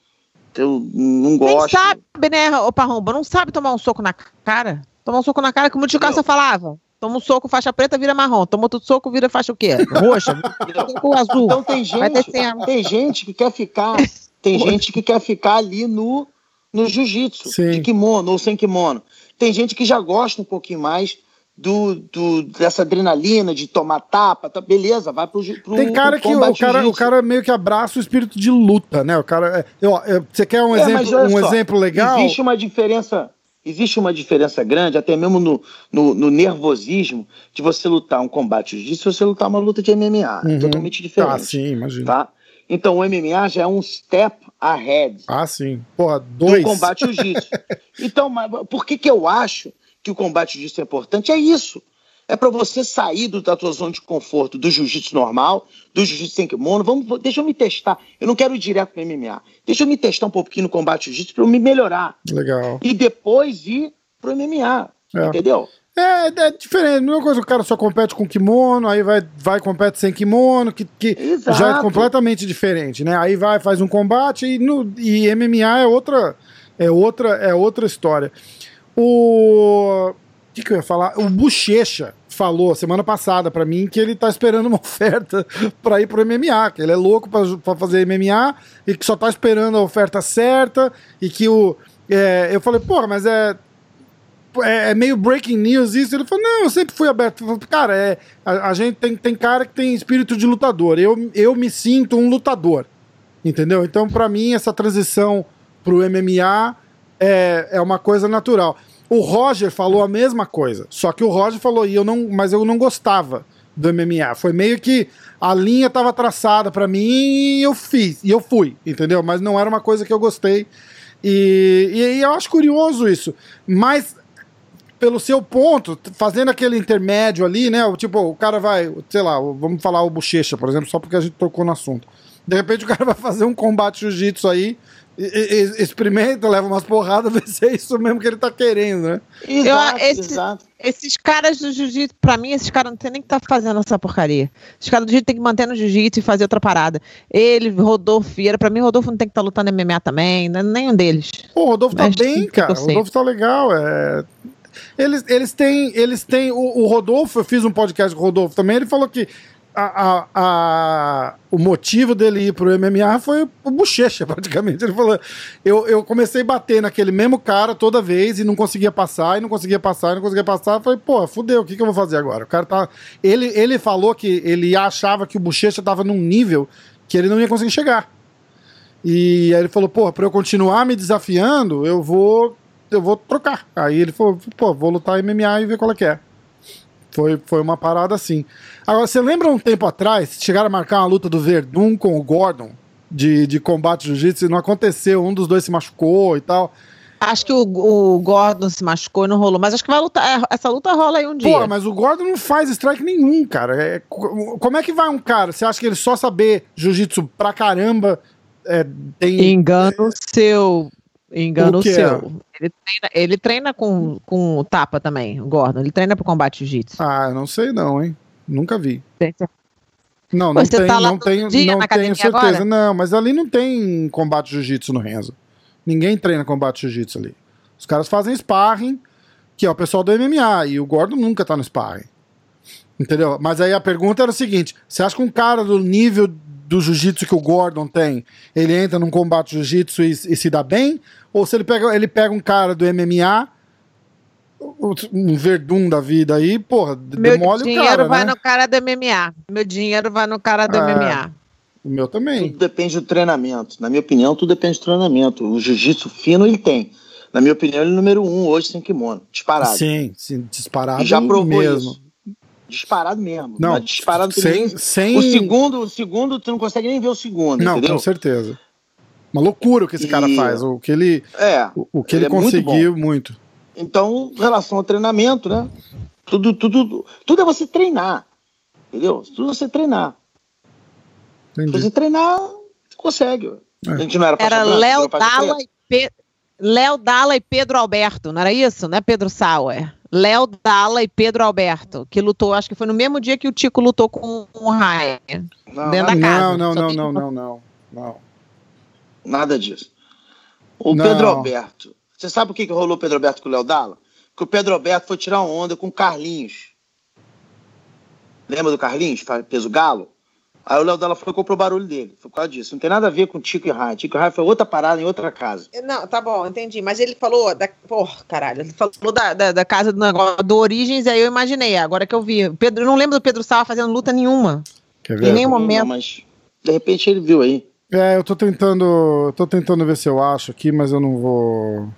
eu não Nem gosto. sabe, né, ô Parromba? Não sabe tomar um soco na cara? Tomar um soco na cara, como o Tio Caça falava. Toma um soco, faixa preta, vira marrom. Toma outro soco, vira faixa o quê? Roxa, soco azul. Então tem gente, tem gente que quer ficar, tem gente que quer ficar ali no, no jiu-jitsu, de kimono ou sem kimono. Tem gente que já gosta um pouquinho mais do, do- dessa adrenalina de tomar tapa, tá, beleza, vai pro, pro Tem cara pro que o cara, o cara meio que abraça o espírito de luta, né? O cara, é, eu- eu- você quer um É, exemplo, um só, exemplo legal? Existe uma diferença, existe uma diferença grande, até mesmo no, no, no nervosismo, de você lutar um combate jiu-jitsu e você lutar uma luta de MMA. Uhum. É totalmente diferente. Ah, sim, imagina. tá? Então o MMA já é um step ahead Ah, sim. Porra, do dois. combate jiu-jitsu. (laughs) então, mas por que, que eu acho que o combate jiu-jitsu é importante? É isso. É para você sair do, da tua zona de conforto do jiu-jitsu normal, do jiu-jitsu sem kimono. Vamos, deixa eu me testar. Eu não quero ir direto para MMA. Deixa eu me testar um pouquinho no combate jiu-jitsu para eu me melhorar. Legal. E depois ir pro MMA. É. Entendeu? É, é diferente. Não é uma coisa que o cara só compete com kimono, aí vai, vai compete sem kimono, que, que Exato. já é completamente diferente, né? Aí vai, faz um combate e, no, e MMA é outra, é outra, é outra história. O. O que, que eu ia falar? O Bochecha falou semana passada pra mim que ele tá esperando uma (laughs) oferta pra ir pro MMA, que ele é louco pra fazer MMA e que só tá esperando a oferta certa e que o. é, eu falei, porra, mas é, é, é meio breaking news isso. Ele falou, não, eu sempre fui aberto. Falei, cara, é, a, a gente tem, tem cara que tem espírito de lutador. Eu, eu me sinto um lutador. Entendeu? Então, pra mim, essa transição pro MMA é, é uma coisa natural. O Roger falou a mesma coisa. Só que o Roger falou, e eu não, mas eu não gostava do MMA. Foi meio que a linha estava traçada pra mim e eu fiz, e eu fui, entendeu? Mas não era uma coisa que eu gostei. E, e, e eu acho curioso isso. Mas pelo seu ponto, fazendo aquele intermédio ali, né? Tipo, o cara vai, sei lá, vamos falar o Bochecha, por exemplo, só porque a gente tocou no assunto. De repente o cara (laughs) vai fazer um combate jiu-jitsu aí, e- e- experimenta, leva umas porradas, (laughs) vê se é isso mesmo que ele tá querendo, né? Exato, esse- exato. Esses caras do jiu-jitsu, pra mim, esses caras não tem nem que tá fazendo essa porcaria. Esses caras do jiu-jitsu tem que manter no jiu-jitsu e fazer outra parada. Ele, Rodolfo Vieira, pra mim, Rodolfo não tem que estar lutando MMA também, né? nenhum deles. Pô, o Rodolfo tá Mas bem, que cara. O eu. Rodolfo tá legal. É... Eles, eles têm. Eles têm. O, o Rodolfo, eu fiz um podcast com o Rodolfo também, ele falou que a, a- a- o motivo dele ir pro MMA foi o bochecha, (laughs) praticamente. Ele falou: eu, eu comecei a bater naquele mesmo cara toda vez e não conseguia passar, e não conseguia passar, e não conseguia passar. Eu falei, pô, fudeu, o que, que eu vou fazer agora? O cara tá. Ele, ele falou que ele achava que o bochecha tava num nível que ele não ia conseguir chegar. E aí ele falou, pô, pra eu continuar me desafiando, eu vou eu vou trocar. Aí ele falou, pô, vou lutar MMA e ver qual é que é. Foi, foi uma parada assim. Agora, você lembra um tempo atrás, chegaram a marcar uma luta do Verdun com o Gordon de, de combate jiu-jitsu e não aconteceu, um dos dois se machucou e tal. Acho que o, o Gordon se machucou e não rolou, mas acho que vai lutar. é, Essa luta rola aí um dia. Pô, mas o Gordon não faz strike nenhum, cara. É, co- como é que vai um cara? Você acha que ele só saber jiu-jitsu pra caramba é, tem. Engano seu. Engano seu. Ele treina, ele treina com, com o tapa também, o Gordon. Ele treina pro combate jiu-jitsu. Ah, eu não sei não, hein? Nunca vi. Tem? Não, não você tenho, tá não dia não tenho certeza. agora? Não, mas ali não tem combate jiu-jitsu no Renzo. Ninguém treina combate jiu-jitsu ali. Os caras fazem sparring, que é o pessoal do MMA, e o Gordon nunca tá no sparring. Entendeu? Mas aí a pergunta era o seguinte: você acha que um cara do nível do jiu-jitsu que o Gordon tem, ele entra num combate jiu-jitsu e, e, se dá bem? Ou se ele pega, ele pega um cara do MMA, um verdum da vida aí, porra, Meu demole o cara. Meu dinheiro vai né? no cara do MMA. Meu dinheiro vai no cara do é, MMA. O meu também. Tudo depende do treinamento. Na minha opinião, tudo depende do treinamento. O jiu-jitsu fino ele tem. Na minha opinião, ele é o número um hoje sem kimono. Disparado. Sim, sim disparado. E já provou mesmo. Isso. Disparado mesmo. Não, disparado sem, sem... O segundo, o segundo, tu não consegue nem ver o segundo. Não, entendeu? com certeza. Uma loucura o que esse e... cara faz. O que ele, é, o, o que ele, ele é conseguiu muito, muito. Então, em relação ao treinamento, né? Tudo, tudo, tudo é você treinar. Entendeu? Tudo é você treinar. Entendi. Se você treinar, você consegue. É. A gente não era Era Léo Dalla e Pe... Léo Dalla e Pedro Alberto, não era isso? Não é Pedro Sauer? Léo Dalla e Pedro Alberto, que lutou, acho que foi no mesmo dia que o Tico lutou com o Ryan. Não, dentro da casa. Não, não, não, não, não, não, Nada disso. O não. Pedro Alberto. Você sabe o que, que rolou o Pedro Alberto com o Léo Dalla? Que o Pedro Alberto foi tirar onda com o Carlinhos. Lembra do Carlinhos, peso galo? Aí o Léo Dalla foi e comprou o barulho dele. Foi por causa disso. Não tem nada a ver com Tico e Rai. Tico e Rai foi outra parada em outra casa. Não, tá bom, entendi. Mas ele falou da. Porra, caralho. Ele falou da, da, da, casa do negócio do Origens, aí eu imaginei. Agora que eu vi. Pedro, eu não lembro do Pedro Sala fazendo luta nenhuma. Quer ver? Em nenhum momento. mas de repente ele viu aí. É, eu tô tentando. tô tentando ver se eu acho aqui, mas eu não vou.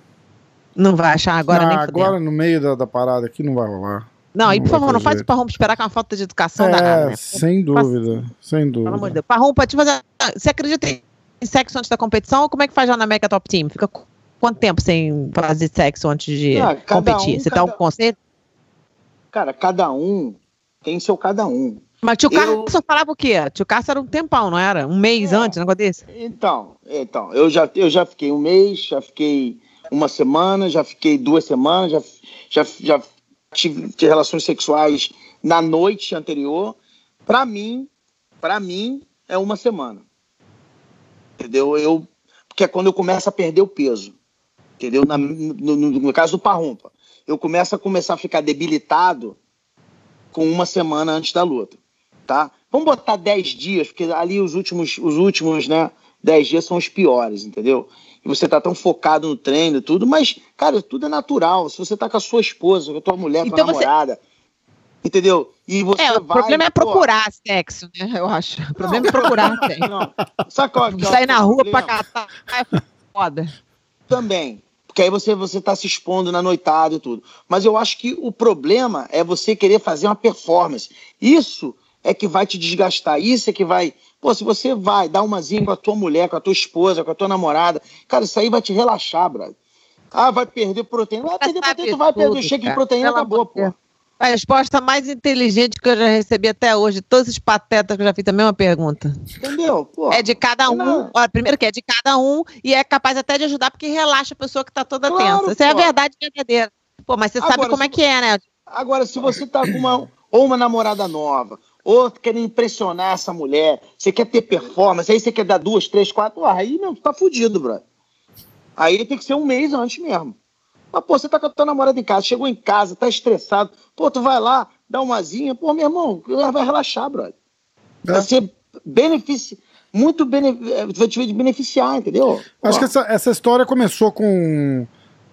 Não vai achar agora não, nem Agora no meio da, da parada aqui não vai rolar. Não, e por favor, não faz o Parrumpa esperar é uma falta de educação é, danada. Né? Sem dúvida, sem dúvida. Pelo amor de Deus. Parrumpa, te fazer. Você acredita em sexo antes da competição ou como é que faz já na Mega Top Team? Fica quanto tempo sem fazer sexo antes de ah, competir? Um, Você cada... dá um conselho? Cara, cada um tem seu cada um. Mas tio eu... Carlos falava o quê? Tio Carlos era um tempão, não era? Um mês é, antes, um negócio desse? Então, então eu, já, eu já fiquei um mês, já fiquei uma semana, já fiquei duas semanas, já, já, já tive, relações sexuais na noite anterior. Para mim, para mim é uma semana. Entendeu? Eu porque é quando eu começo a perder o peso. Entendeu? Na, no, no, no, caso do parrumpa, eu começo a começar a ficar debilitado com uma semana antes da luta, tá? Vamos botar 10 dias, porque ali os últimos, os últimos, né, 10 dias são os piores, entendeu? E você tá tão focado no treino e tudo, mas, cara, tudo é natural. Se você tá com a sua esposa, com a tua mulher, com então a namorada, entendeu? E você é, o vai, problema é procurar pô, sexo, né? Eu acho. O problema não, é procurar (laughs) sexo. Não. Sabe qual, é Sair na rua problema? pra catar é foda. Também. Porque aí você, você tá se expondo na noitada e tudo. Mas eu acho que o problema é você querer fazer uma performance. Isso é que vai te desgastar. Isso é que vai Pô, se você vai dar umazinha com a tua mulher, com a tua esposa, com a tua namorada, cara, isso aí vai te relaxar, brother. Ah, vai perder proteína. Vai perder proteína, tu vai perder o shake de proteína, acabou, pô. A resposta mais inteligente que eu já recebi até hoje, todos os patetas que eu já fiz a mesma pergunta. Entendeu? Pô, é de cada um. Olha, primeiro que é de cada um e é capaz até de ajudar porque relaxa a pessoa que tá toda claro, tensa. Essa é a verdade verdadeira. Pô, mas você agora, sabe como é que é, né? Agora, se você tá com uma, ou uma namorada nova, ou quer impressionar essa mulher, você quer ter performance, aí você quer dar duas, três, quatro, aí não, tu tá fudido, brother. Aí tem que ser um mês antes mesmo. Mas, pô, você tá com a tua namorada em casa, chegou em casa, tá estressado, pô, tu vai lá, dá umazinha, pô, meu irmão, vai relaxar, brother. É. Vai ser benefício, muito bene, vai te beneficiar, entendeu? Acho pô. que essa, essa história começou com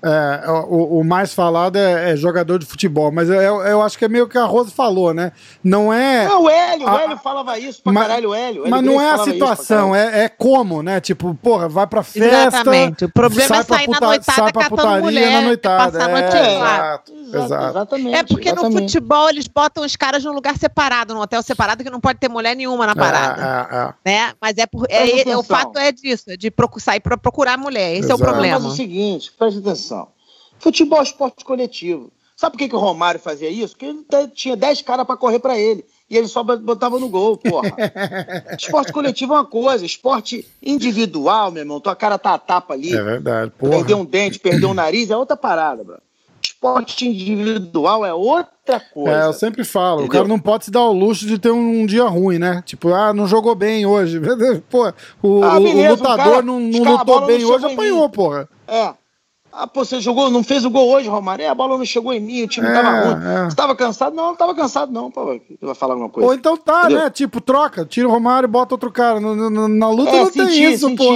é, o, o, mais falado é, é, jogador de futebol, mas eu, eu, acho que é meio que a Rosa falou, né? Não é. Não, o Hélio, a, o Hélio falava isso pra mas, caralho, o Hélio. Mas não é a situação, é, é como, né? Tipo, porra, vai pra festa. Exatamente. O problema é sair puta, na noitada sai pra putaria mulher, na noitada. Passar é, exato, exato. Exatamente. É porque exatamente. no futebol eles botam os caras num lugar separado, num hotel separado, que não pode ter mulher nenhuma na é, parada. É, é, né? Mas é, por, é, o fato é disso, de sair pra procurar mulher. Esse exato. é o problema. Mas é o seguinte, preste atenção. Futebol é esporte coletivo. Sabe por que, que o Romário fazia isso? Porque ele tinha 10 caras para correr para ele. E ele só botava no gol, porra. (laughs) esporte coletivo é uma coisa, esporte individual, meu irmão. Tua cara tá a tapa ali. É verdade, porra. Perdeu um dente, perdeu um nariz, é outra parada, bro. Esporte individual é outra coisa. É, eu sempre falo, Entendeu? o cara não pode se dar o luxo de ter um, um, dia ruim, né? Tipo, ah, não jogou bem hoje. (laughs) Pô, o, ah, beleza, o lutador cara, não, não lutou bem não hoje, apanhou, porra. É, Ah, pô, você jogou, não fez o gol hoje, Romário? É, a bola não chegou em mim, o time é, tava ruim. É. Você tava cansado? Não, não tava cansado, não, pô. Você vai falar alguma coisa. Ou então tá, Entendeu? né? Tipo, troca, tira o Romário e bota outro cara. No, no, na luta é, não senti, tem isso, senti. pô.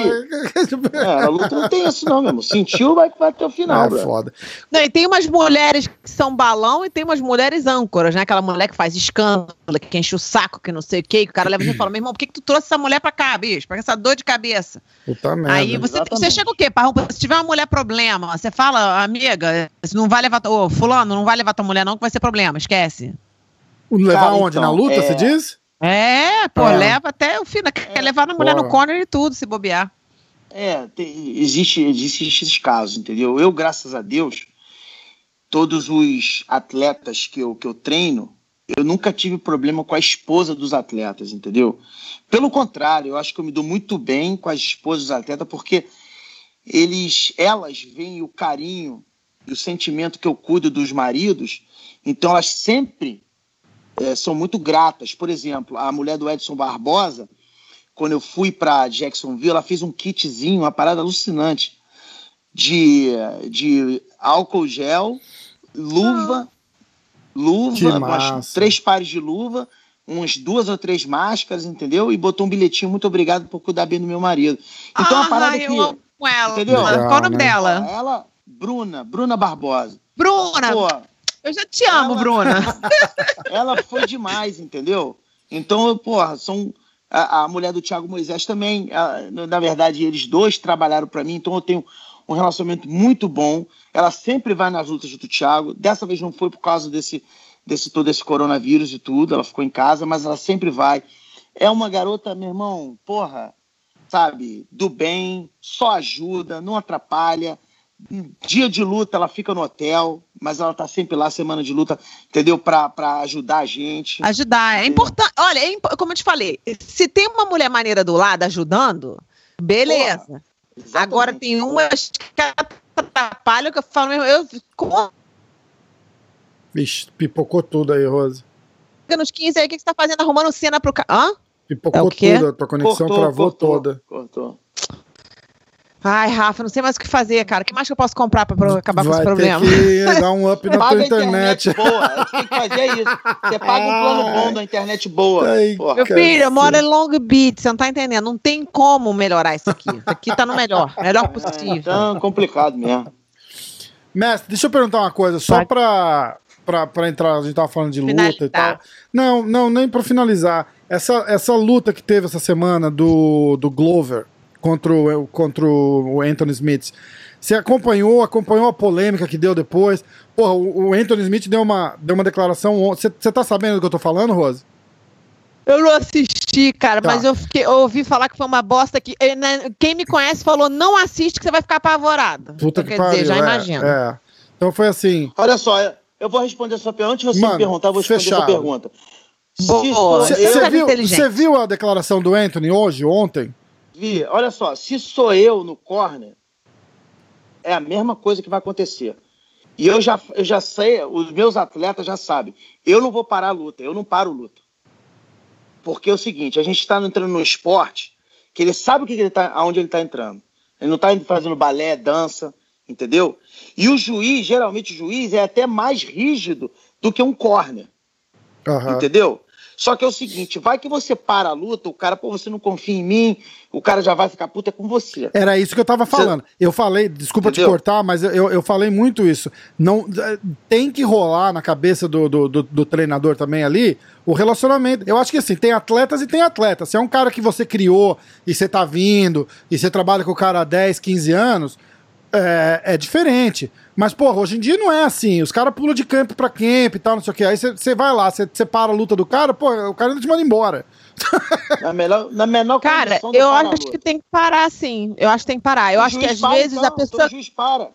É, na luta não tem isso, não, mesmo. Sentiu, vai, vai até o final. É bro. foda. Não, e tem umas mulheres que são balão e tem umas mulheres âncoras, né? Aquela mulher que faz escândalo, que enche o saco, que não sei o quê, que o cara leva e (clears throat) fala, meu irmão, por que, que tu trouxe essa mulher pra cá, bicho? Pra essa dor de cabeça. Puta merda. Aí você, você chega o quê? Se tiver uma mulher problema, você fala amiga, não vai levar. Ô, fulano, não vai levar tua mulher, não, que vai ser problema, esquece. Levar onde? Então, na luta, é... você diz? É, pô, é. leva até o fim. Quer é, levar a mulher no corner e tudo, se bobear. É, tem, existe, existe esses casos, entendeu? Eu, graças a Deus, todos os atletas que eu, que eu treino, eu nunca tive problema com a esposa dos atletas, entendeu? Pelo contrário, eu acho que eu me dou muito bem com as esposas dos atletas, porque eles, elas veem o carinho e o sentimento que eu cuido dos maridos, então elas sempre é, são muito gratas. Por exemplo, a mulher do Edson Barbosa, quando eu fui para Jacksonville, ela fez um kitzinho, uma parada alucinante de, de álcool gel, luva, luva, umas, três pares de luva, uns duas ou três máscaras, entendeu? E botou um bilhetinho, muito obrigado por cuidar bem do meu marido. Então, ah, a parada que com ela. Entendeu? Legal, Qual o nome né? dela? Ela, Bruna, Bruna Barbosa. Bruna! Pô, eu já te amo, ela, Bruna. (laughs) ela foi demais, entendeu? Então, porra, são. A, a mulher do Thiago Moisés também, a, na verdade, eles dois trabalharam para mim, então eu tenho um relacionamento muito bom. Ela sempre vai nas lutas do Thiago. Dessa vez não foi por causa desse, desse todo esse coronavírus e tudo. Ela ficou em casa, mas ela sempre vai. É uma garota, meu irmão, porra, sabe, do bem, só ajuda, não atrapalha. Dia de luta ela fica no hotel, mas ela tá sempre lá, semana de luta, entendeu? Pra, pra ajudar a gente. Ajudar, é importante. Olha, é imp... como eu te falei, se tem uma mulher maneira do lado ajudando, beleza. Agora tem umas que atrapalham que eu falo mesmo, eu. Como... Vixe, pipocou tudo aí, Rose. Nos 15 aí, o que, que você tá fazendo? Arrumando cena pro. Hã? Pipocou é tudo, a tua conexão cortou, travou cortou, toda. Cortou. Ai, Rafa, não sei mais o que fazer, cara. O que mais que eu posso comprar pra acabar Vai com esse problema? Ter que dar um up na tua internet. internet boa. Você tem que fazer isso. Você paga um (laughs) plano bom da internet boa. Ai, Meu filho, eu moro em Long Beach, você não tá entendendo. Não tem como melhorar isso aqui. Isso aqui tá no melhor. Melhor possível. É, tá complicado mesmo. Mestre, deixa eu perguntar uma coisa, só pra, pra entrar, a gente tava falando de luta e tal. Não, não, nem pra finalizar. Essa, essa luta que teve essa semana do, do Glover contra o, contra o Anthony Smith, você acompanhou, acompanhou a polêmica que deu depois? Porra, o, o Anthony Smith deu uma, deu uma declaração. Você tá sabendo do que eu tô falando, Rose? Eu não assisti, cara, tá. mas eu, fiquei, eu ouvi falar que foi uma bosta que. Eh, né, quem me conhece falou: não assiste que você vai ficar apavorado. Puta então, que quer pariu, dizer, já é, imagino. É. Então foi assim. Olha só, eu vou responder a sua pergunta. Antes de você Mano, me perguntar, eu vou responder fechado. a sua pergunta. Você viu, a declaração do Anthony hoje, ontem? Vi. Olha só, se sou eu no corner, é a mesma coisa que vai acontecer. E eu já, eu já sei, os meus atletas já sabem, eu não vou parar a luta, eu não paro luta. Porque é o seguinte, a gente está entrando no esporte que ele sabe o que ele tá, aonde ele está entrando. Ele não está fazendo balé, dança, entendeu? E o juiz, geralmente o juiz é até mais rígido do que um corner. Uhum. Entendeu? Só que é o seguinte, vai que você para a luta, o cara, pô, você não confia em mim, o cara já vai ficar puta com você. Era isso que eu tava falando. Você... Eu falei, desculpa Entendeu? te cortar, mas eu, eu falei muito isso. Não, tem que rolar na cabeça do, do, do, do treinador também ali o relacionamento. Eu acho que assim, tem atletas e tem atletas. Se é um cara que você criou e você tá vindo, e você trabalha com o cara há 10, 15 anos, é, é diferente. Mas, porra, hoje em dia não é assim. Os caras pulam de camp pra camp e tal, não sei o que. Aí você vai lá, você para a luta do cara, pô, o cara ainda te manda embora. (laughs) Na, melhor, na menor Cara, eu acho que tem que parar, sim. Eu acho que tem que parar. Eu o acho que às para, vezes então, a pessoa. O juiz para.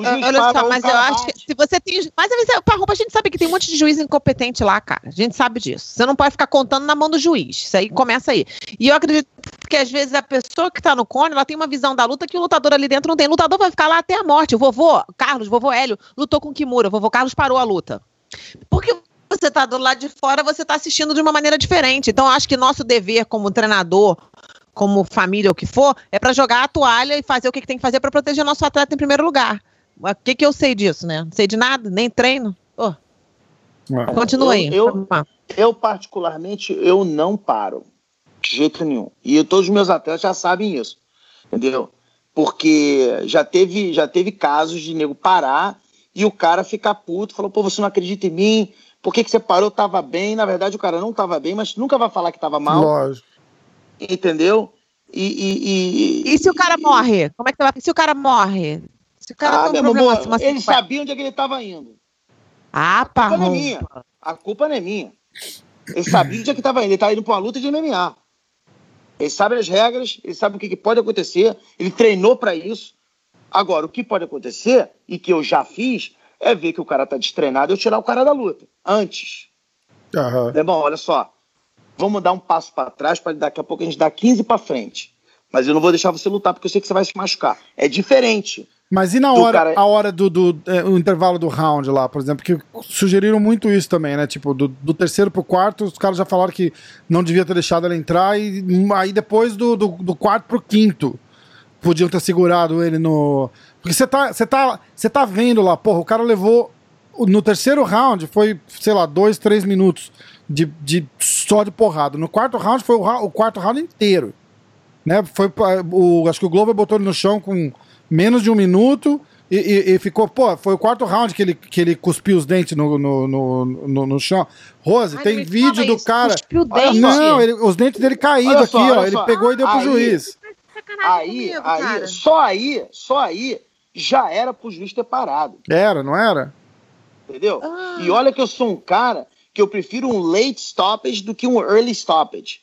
Olha só, mas eu acho que se você tem. Mas roupa, a gente sabe que tem um monte de juiz incompetente lá, cara. A gente sabe disso. Você não pode ficar contando na mão do juiz. Isso aí começa aí. E eu acredito que às vezes a pessoa que tá no cone, ela tem uma visão da luta que o lutador ali dentro não tem. O lutador vai ficar lá até a morte. O vovô, Carlos, vovô Hélio, lutou com Kimura. O vovô Carlos parou a luta. Porque você tá do lado de fora, você tá assistindo de uma maneira diferente. Então, eu acho que nosso dever como treinador, como família, o que for, é para jogar a toalha e fazer o que, que tem que fazer para proteger o nosso atleta em primeiro lugar O que, que eu sei disso, né? Não sei de nada, nem treino. É. Continua aí. Eu, eu, eu, particularmente, eu não paro. De jeito nenhum. E todos os meus atletas já sabem isso. Entendeu? Porque já teve, já teve casos de nego parar e o cara ficar puto, falou, pô, você não acredita em mim, por que, que você parou? Tava bem. Na verdade, o cara não tava bem, mas nunca vai falar que tava mal. Lógico. Entendeu? E, e, e... e se o cara morre? Como é que vai? Se o cara morre? Se o cara ah, tem um problema, amor, ele sabia onde é que ele estava indo. Ah, pá. A culpa não é minha. A culpa não é minha. Ele sabia onde é que estava indo. Ele estava indo para uma luta de MMA. Ele sabe as regras, ele sabe o que, que pode acontecer, ele treinou para isso. Agora, o que pode acontecer, e que eu já fiz, é ver que o cara tá destreinado e eu tirar o cara da luta. Antes. Uhum. É bom, olha só. Vamos dar um passo para trás para daqui a pouco a gente dar 15 para frente. Mas eu não vou deixar você lutar porque eu sei que você vai se machucar. É diferente. Mas e na hora, cara... a hora do, do é, o intervalo do round lá, por exemplo, que sugeriram muito isso também, né? Tipo, do, do terceiro pro quarto, os caras já falaram que não devia ter deixado ela entrar, e aí depois do, do, do quarto pro quinto, podiam ter segurado ele no. Porque você tá, você tá, você tá vendo lá, porra, o cara levou. No terceiro round foi, sei lá, dois, três minutos de, de só de porrada. No quarto round foi o, o quarto round inteiro. Né? Foi, o, acho que o Glover botou ele no chão com menos de um minuto e, e, e, ficou, pô, foi o quarto round que ele, que ele cuspiu os dentes no, no, no, no, no chão. Rose, Ai, tem vídeo do isso. cara. Cuspiu dente. Não, ele, os dentes dele caídos aqui, só, ó. Ele pegou e deu pro aí, juiz. Aí, comigo, aí, só aí, só aí já era pro juiz ter parado. Era, não era? Entendeu? Ah. E olha que eu sou um cara que eu prefiro um late stoppage do que um early stoppage.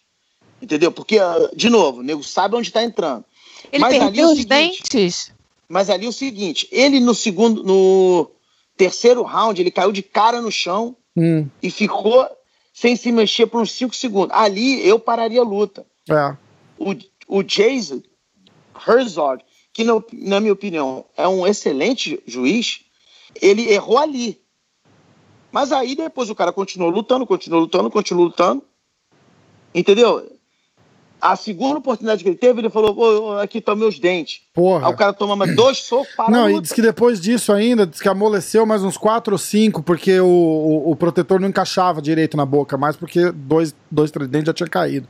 Entendeu? Porque, ah, de novo, o nego sabe onde está entrando. Ele mas perdeu é os seguinte, dentes? Mas ali é o seguinte, ele no segundo, no terceiro round, ele caiu de cara no chão hum. e ficou sem se mexer por uns 5 segundos. Ali eu pararia a luta. É. O, o Jason Herzog, que no, na minha opinião é um excelente juiz, ele errou ali. Mas aí depois o cara continuou lutando, continuou lutando, continuou lutando. Entendeu? A segunda oportunidade que ele teve, ele falou: aqui estão meus dentes. Porra. Aí o cara toma mais dois socos para Não, e diz que depois disso ainda, diz que amoleceu mais uns quatro ou cinco, porque o, o, o, protetor não encaixava direito na boca, mais porque dois, dois, três dentes já tinha caído.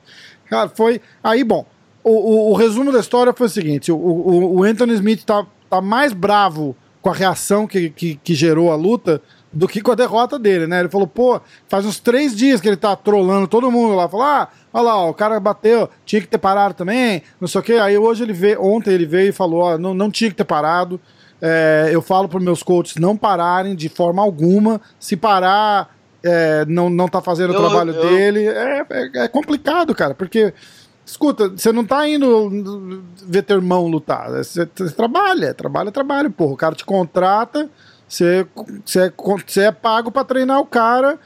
Cara, foi. Aí, bom, o, o, o resumo da história foi o seguinte: o, o, o Anthony Smith tá, tá mais bravo com a reação que, que, que gerou a luta do que com a derrota dele, né? Ele falou, pô, faz uns três dias que ele tá trolando todo mundo lá. Falou, ah, olha lá, o cara bateu, tinha que ter parado também, não sei o quê. Aí hoje ele veio, ontem ele veio e falou, ó, não, não tinha que ter parado. É, eu falo para meus coaches não pararem de forma alguma. Se parar, é, não, não tá fazendo eu, o trabalho eu... dele. É, é, é, complicado, cara, porque. Escuta, você não tá indo ver teu irmão lutar. Você, você trabalha, trabalha, trabalha. Porra, o cara te contrata você, você, é, você é pago para treinar o cara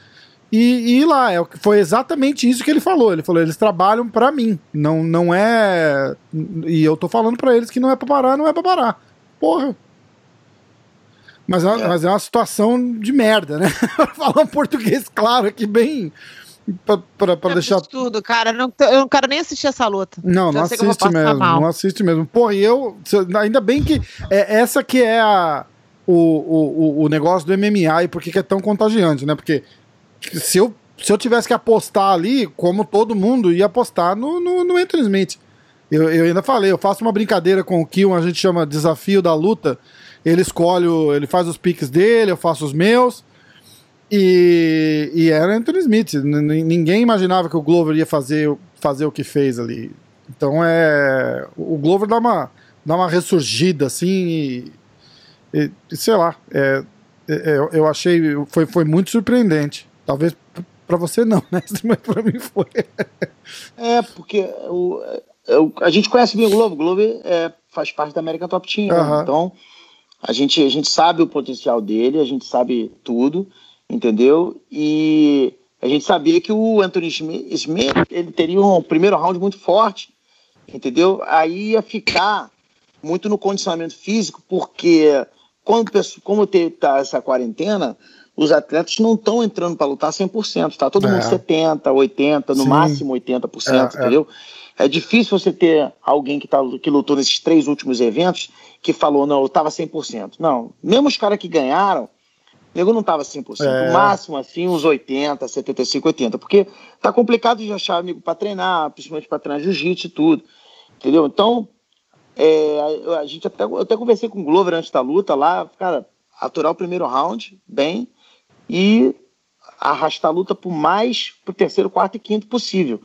e, e ir lá. É, foi exatamente isso que ele falou. Ele falou: eles trabalham para mim. Não, não é. E eu tô falando para eles que não é pra parar, não é pra parar. Porra. Mas é, é. mas é uma situação de merda, né? (laughs) Falar um português claro aqui, bem. Pra, pra, pra é deixar. Tudo, cara. Não, eu não quero nem assistir essa luta. Não, não assiste mesmo. Não assiste mesmo. Porra, e eu. Ainda bem que. É, essa que é a o, o, o negócio do MMA e por que é tão contagiante, né? Porque se eu, se eu tivesse que apostar ali, como todo mundo ia apostar no, no, no Anthony Smith. Eu, eu ainda falei, eu faço uma brincadeira com o Kill, a gente chama desafio da luta. Ele escolhe, ele faz os piques dele, eu faço os meus. E, e era Anthony Smith. Ninguém imaginava que o Glover ia fazer, fazer o que fez ali. Então é. O Glover dá uma, dá uma ressurgida assim e, e, sei lá, é, é eu achei, foi, foi muito surpreendente. Talvez para você não, né? (laughs) Mas para mim foi. É, porque o, o, a gente conhece bem o Globo, o Globo é, faz parte da América Top Team, né? então a gente, a gente sabe o potencial dele, a gente sabe tudo, entendeu? E a gente sabia que o Anthony Smith ele teria um primeiro round muito forte, entendeu? Aí ia ficar muito no condicionamento físico, porque quando, como está essa quarentena, os atletas não estão entrando para lutar 100%, está todo é. mundo 70%, 80%, no Sim. máximo 80%, é, é, entendeu? É. é difícil você ter alguém que, tá, que lutou nesses três últimos eventos que falou, não, eu tava 100%. Não, mesmo os caras que ganharam, o nego não tava 100%. É. O máximo, assim, uns 80, 75, 80. Porque tá complicado de achar amigo para treinar, principalmente para treinar jiu-jitsu e tudo. Entendeu? Então, é, a, a gente até, eu até conversei com o Glover antes da luta lá, cara, aturar o primeiro round bem e arrastar a luta por mais pro terceiro, quarto e quinto possível.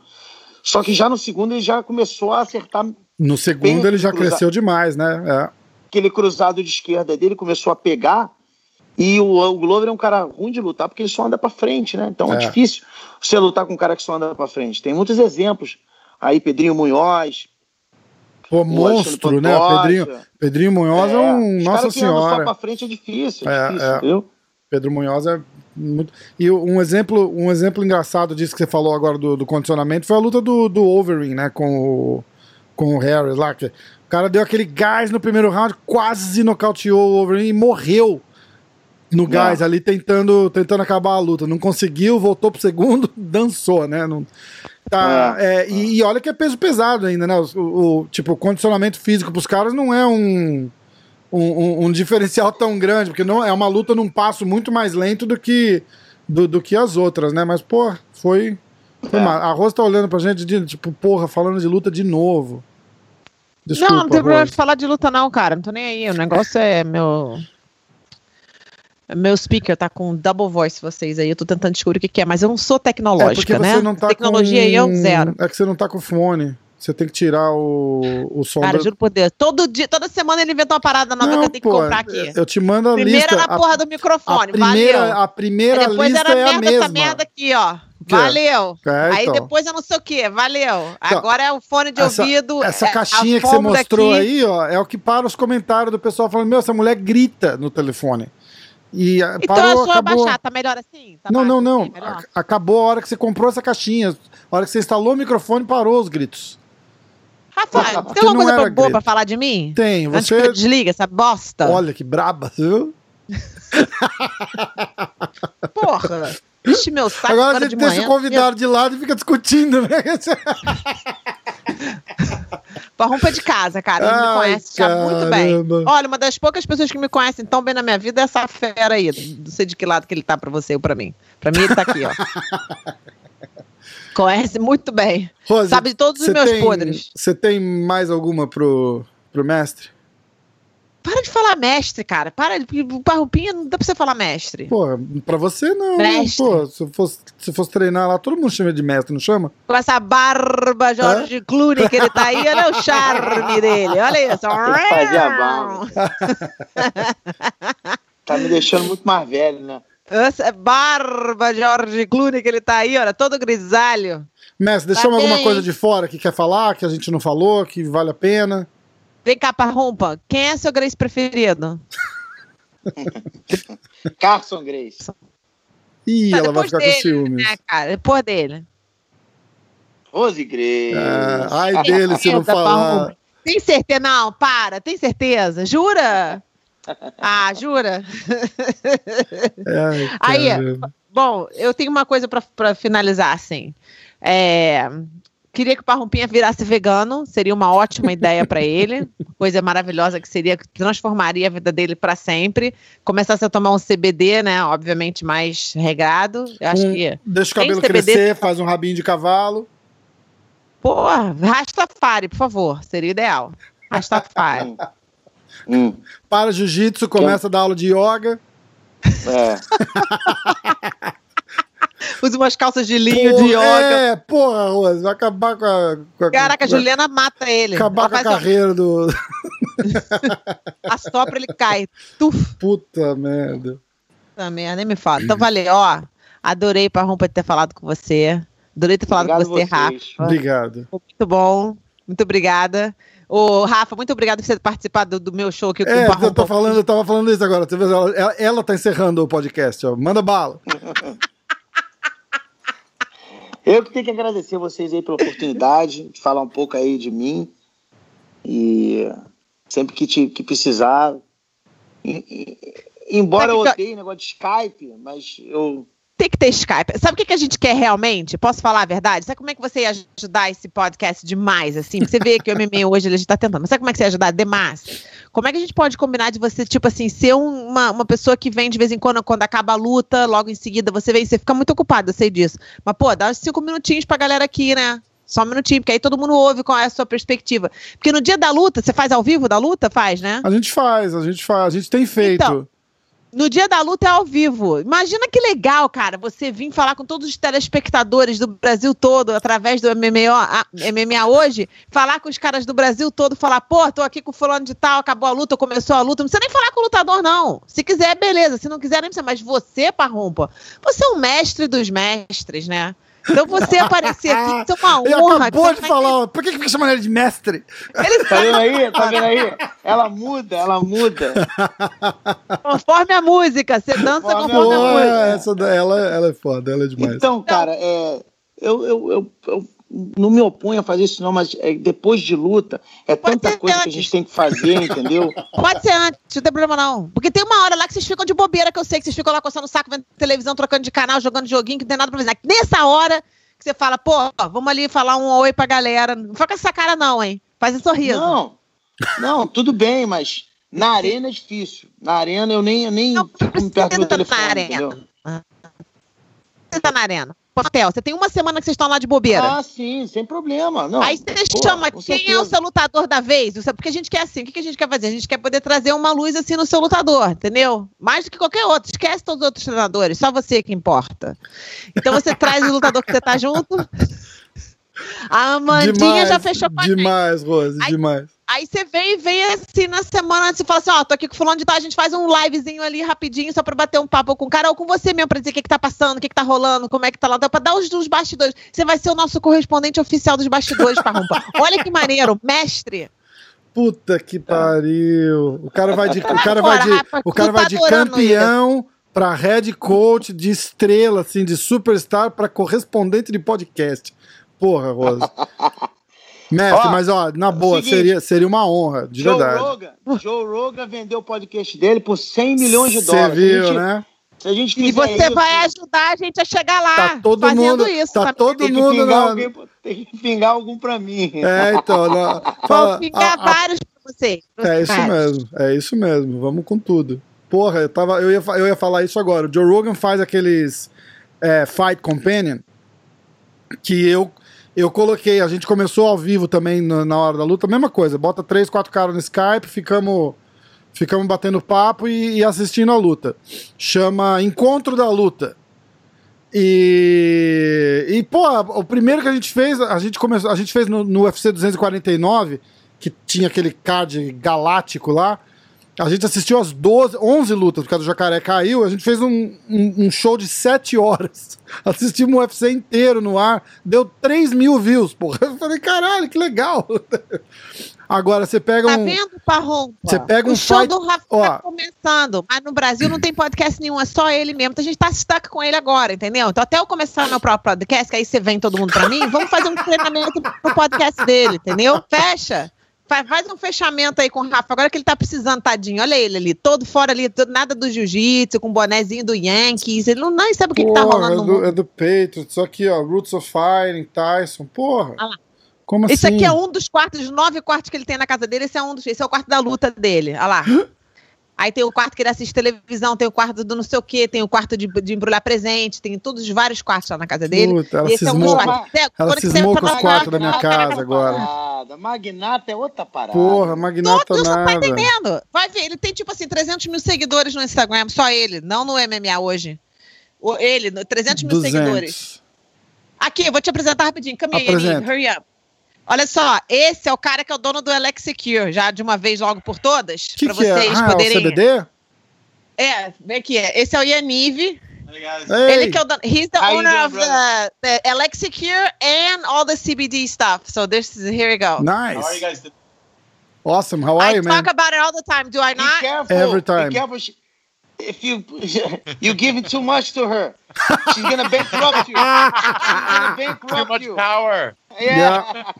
Só que já no segundo ele já começou a acertar No segundo ele já cruzado. cresceu demais, né? É. aquele cruzado de esquerda dele, começou a pegar. E o, o Glover é um cara ruim de lutar porque ele só anda pra frente, né? Então é, É. difícil você lutar com um cara que só anda pra frente. Tem muitos exemplos. Aí Pedrinho Munhoz, Pô, monstro, né? Pedrinho, Pedrinho Munhoz é, É, um. os Nossa andam só Senhora. pra frente é difícil, é, É, difícil, é. entendeu? Pedro Munhoz é muito. E um exemplo, um exemplo engraçado disso que você falou agora do, do condicionamento foi a luta do, do Overeem, né? Com o, com o Harris lá. Que o cara deu aquele gás no primeiro round, quase nocauteou o Overeem e morreu no gás ali tentando, tentando acabar a luta. Não conseguiu, voltou pro segundo, (laughs) dançou, né? Não, tá, é, e, e olha que é peso pesado ainda, né? O, o- tipo, o condicionamento físico pros caras não é um, um, um- um diferencial tão grande, porque não é uma luta num passo muito mais lento do que, do, do que as outras, né? Mas, pô, foi. foi É. A Rosa tá olhando pra gente, de, tipo, porra, falando de luta de novo. Desculpa, não, não tem problema de falar de luta, não, cara. Não tô nem aí. O negócio é meu. Meu speaker tá com double voice vocês aí. Eu tô tentando descobrir o que, que é, mas eu não sou É tecnológica, você né? não tá Tecnologia com... é um zero. É que você não tá com fone. Você tem que tirar o, o som Cara, da- juro por Deus. Todo dia, toda semana ele inventa uma parada nova que eu tenho que comprar aqui. Eu te mando a Primeira lista. na a- porra do a microfone, primeira, valeu. a primeira Aí depois lista era é a merda mesma. essa merda aqui, ó. É? Valeu. É, Aí então. depois eu não sei o que, valeu. Então, Agora é o fone de essa, ouvido. Essa é, caixinha a que você mostrou daqui. aí, ó, é o que para os comentários do pessoal falando: Meu, essa mulher grita no telefone. E ah, Então parou, é só acabou. baixar, tá melhor assim? Tá não, baixo não, não. assim, Acabou a hora que você comprou essa caixinha. A hora que você instalou o microfone, parou os gritos. Rafael, tem alguma coisa boa pra falar de mim? Tem, Antes que você. desligue essa bosta. Olha que braba, viu? (laughs) Porra. Enche meu saco Agora gente de deixa manhã. o convidado de lado e fica discutindo, né? (laughs) Pra romper de casa, cara. Ele me conhece já muito bem. Olha, uma das poucas pessoas que me conhecem tão bem na minha vida é essa fera aí. Não sei de que lado que ele tá pra você ou pra mim. Pra mim, ele tá aqui, ó. (laughs) Conhece muito bem. Rose, Sabe de todos os meus tem- podres. Você tem mais alguma pro, pro mestre? Para de falar mestre, cara. Para de. Parrupinha não dá pra você falar mestre. Pô, pra você não. Mestre. Pô, se fosse, se fosse treinar lá, todo mundo chama de mestre, não chama? Com essa barba Jorge Clooney que ele tá aí, olha o charme dele. Olha isso. que fazer a barba. Tá me deixando muito mais velho, né? Essa barba Jorge Clooney que ele tá aí, olha, todo grisalho. Mestre, deixamos Tá alguma bem. coisa de fora que quer falar, que a gente não falou, que vale a pena? Vem cá, Parrumpa. Quem é seu Grace preferido? (laughs) Carson Grace. Ih, Tá, ela vai ficar dele, com ciúmes. né, cara? Depois dele. Rose Grace. Ah, ai dele se não falar. Parrumpa. Tem certeza? Não, para. Tem certeza? Jura? Ah, jura? Ai, Aí. Bom, eu tenho uma coisa pra- pra finalizar, assim. É, Queria que o Parrumpinha virasse vegano, seria uma ótima ideia pra ele. Coisa maravilhosa que seria, que transformaria a vida dele pra sempre. Começasse a tomar um CBD, né? Obviamente mais regrado. Eu acho Um- que. Deixa o cabelo CBD? crescer, faz um rabinho de cavalo. Pô, Rastafari, por favor, seria ideal. Rastafari. (laughs) Hum, Para jiu-jitsu, começa a dar aula de yoga. é. (laughs) Usa umas calças de linho Porra, de yoga. É, porra, Rose, vai acabar com a. Com a Caraca, a com a- Juliana mata ele. Acabar Ela com a carreira do. (laughs) (laughs) assopra, ele cai. Tuf. Puta merda. Puta merda, nem me fala. Então, valeu, ó. Adorei, Parrumpa, ter falado com você. Adorei ter falado Obrigado com você, vocês. Rafa. Obrigado. Foi muito bom. Muito obrigada. Ô, Rafa, muito obrigada por você ter participado do, do meu show aqui com É, eu tô falando, eu tava falando isso agora. Ela, ela, ela tá encerrando o podcast, ó. Manda bala. (laughs) Eu que tenho que agradecer vocês aí pela oportunidade de falar um pouco aí de mim. E sempre que, te, que precisar. E- e- embora eu odeie negócio de Skype, mas eu. Tem que ter Skype. Sabe o que, que a gente quer realmente? Posso falar a verdade? Sabe como é que você ia ajudar esse podcast demais, assim? Você vê que o MMA hoje ele está tentando, mas sabe como é que você ia ajudar demais? Como é que a gente pode combinar de você, tipo assim, ser uma, uma pessoa que vem de vez em quando, quando acaba a luta, logo em seguida você vem, você fica muito ocupado, eu sei disso. Mas, pô, dá uns cinco minutinhos pra galera aqui, né? Só um minutinho, porque aí todo mundo ouve qual é a sua perspectiva. Porque no dia da luta, você faz ao vivo da luta? Faz, né? A gente faz, a gente faz, a gente tem feito. Então, no dia da luta é ao vivo. Imagina que legal, cara, você vir falar com todos os telespectadores do Brasil todo, através do MMA, hoje, falar com os caras do Brasil todo, falar, pô, tô aqui com o fulano de tal, acabou a luta, começou a luta. Não precisa nem falar com o lutador, não. Se quiser, beleza. Se não quiser, nem precisa. Mas você, Parrompa, você é um mestre dos mestres, né? Então você aparecer aqui, isso é uma Ele honra. acabou que de falar, por que que fica chamando ele de mestre? Ele Tá vendo aí? Tá vendo aí? Ela muda, ela muda. Conforme a música, você dança Conforme a conforme a Pô, música. essa dela, ela é foda, ela é demais. Então, cara, é, eu, eu, eu, eu não me oponho a fazer isso, não, mas é, depois de luta, é Pode tanta coisa que a antes. gente tem que fazer, entendeu? (laughs) Pode ser antes, não tem problema não. Porque tem uma hora lá que vocês ficam de bobeira, que eu sei que vocês ficam lá coçando o saco, vendo televisão, trocando de canal, jogando joguinho, que não tem nada pra fazer. Nessa hora que você fala, pô, vamos ali falar um oi pra galera. Não fica com essa cara não, hein? Faz um sorriso. Não, não, tudo bem, mas na arena é difícil. Na arena eu nem, eu nem Não precisa perto do estar na telefone, arena. entendeu? Você tá na arena. Papel, você tem uma semana que vocês estão lá de bobeira. Ah, sim, sem problema. Não, Aí você pô, chama quem é o certeza. seu lutador da vez, porque a gente quer assim, o que que a gente quer fazer? A gente quer poder trazer uma luz assim no seu lutador, entendeu? Mais do que qualquer outro. Esquece todos os outros treinadores, só você que importa. Então você traz o lutador que você tá junto. A Amandinha demais, já fechou com a gente. Demais, Rose, Aí- demais. Aí você vem e vem assim na semana, você fala assim, ó, tô aqui com fulano de tal, a gente faz um livezinho ali rapidinho, só pra bater um papo com o cara, ou com você mesmo, pra dizer o que que tá passando, o que que tá rolando, como é que tá lá, dá pra dar os dos bastidores. Você vai ser o nosso correspondente oficial dos bastidores, Parrumpa. (laughs) Olha que maneiro, mestre. Puta que pariu. O cara vai de, o cara vai de, o cara tu vai tá de campeão pra head coach de estrela, assim, de superstar pra correspondente de podcast. Porra, Rose. (laughs) Mestre, Ó, mas ó, na boa, seguinte, seria, seria uma honra, de Joe verdade. Rogan, Joe Rogan vendeu o podcast dele por 100 milhões de Você dólares. A viu, gente- né? Se a gente E você isso, vai ajudar a gente a chegar lá, Tá todo fazendo mundo, isso. tá todo tem que, mundo pingar na, alguém, tem que pingar algum pra mim. É, então, na, (laughs) Vou fala, ficar a- a- vários pra você. É isso mesmo, é isso mesmo. Vamos com tudo. Porra, eu, tava, eu, ia, eu ia falar isso agora. O Joe Rogan faz aqueles é, Fight Companion que eu, eu coloquei. A gente começou ao vivo também na, na hora da luta, mesma coisa. Bota três, quatro caras no Skype, ficamos, ficamos batendo papo e, e assistindo a luta. Chama Encontro da Luta. E, e pô, o primeiro que a gente fez, a gente começou, a gente fez no, no UFC 249, que tinha aquele card galáctico lá. A gente assistiu as 12, 11 lutas, porque a do Jacaré caiu. A gente fez um, um, um show de 7 horas. (laughs) Assistimos o UFC inteiro no ar. Deu 3 mil views, porra. Eu falei, caralho, que legal. (laughs) Agora, você pega Tá um... vendo, Parrompa? Você pega um o show fight- do Rafa Ó. tá começando, mas no Brasil não tem podcast nenhum, é só ele mesmo. Então a gente tá stuck com ele agora, entendeu? Então até eu começar meu próprio podcast, que aí você vem todo mundo pra mim, vamos fazer um treinamento pro podcast dele, entendeu? Fecha. Fa- Faz um fechamento aí com o Rafa, agora que ele tá precisando, tadinho. Olha ele ali, todo fora ali, todo- nada do jiu-jitsu, com bonezinho do Yankees. Ele não nem sabe o que, que tá Porra, rolando é do, é do Patriots, só aqui, ó, Roots of Fighting, Tyson, porra. Ah lá. Como Esse assim? aqui é um dos quartos, dos nove quartos que ele tem na casa dele. Esse é um dos. Esse é o quarto da luta dele. Olha lá. (laughs) Aí tem o quarto que ele assiste televisão, tem o quarto do não sei o quê, tem o quarto de, de embrulhar presente, tem todos os vários quartos lá na casa dele. Puta, ela Esse é um dos cismou, quartos. É, ela quando que você cismou entra com os na- quartos da minha casa agora. Parada. Magnata é outra parada. Porra, Magnata Todos não tá nada. entendendo. Vai ver, ele tem tipo assim 300 mil seguidores no Instagram, só ele, não no MMA hoje. O- ele, no- 300 mil 200. seguidores. Aqui, eu vou te apresentar rapidinho. Come Apresenta. Yaniv, hurry up. Olha só, esse é o cara que é o dono do Alex Secure, já de uma vez logo por todas, que pra que é? vocês Ah, poderem. é o CBD? É, vem aqui, é. esse é o Yaniv, Ei, ele que é o dono, he's the How owner of the, the Alex Secure and all the CBD stuff. So this is, here we go. nice. How are you guys doing? Awesome. How are I you, man? talk about it all the time, do I Be not? careful. Every time. Be careful. She, if you (laughs) you giving too much to her, she's gonna bankrupt you. (laughs) She's gonna Too bankrupt much you. power. Yeah.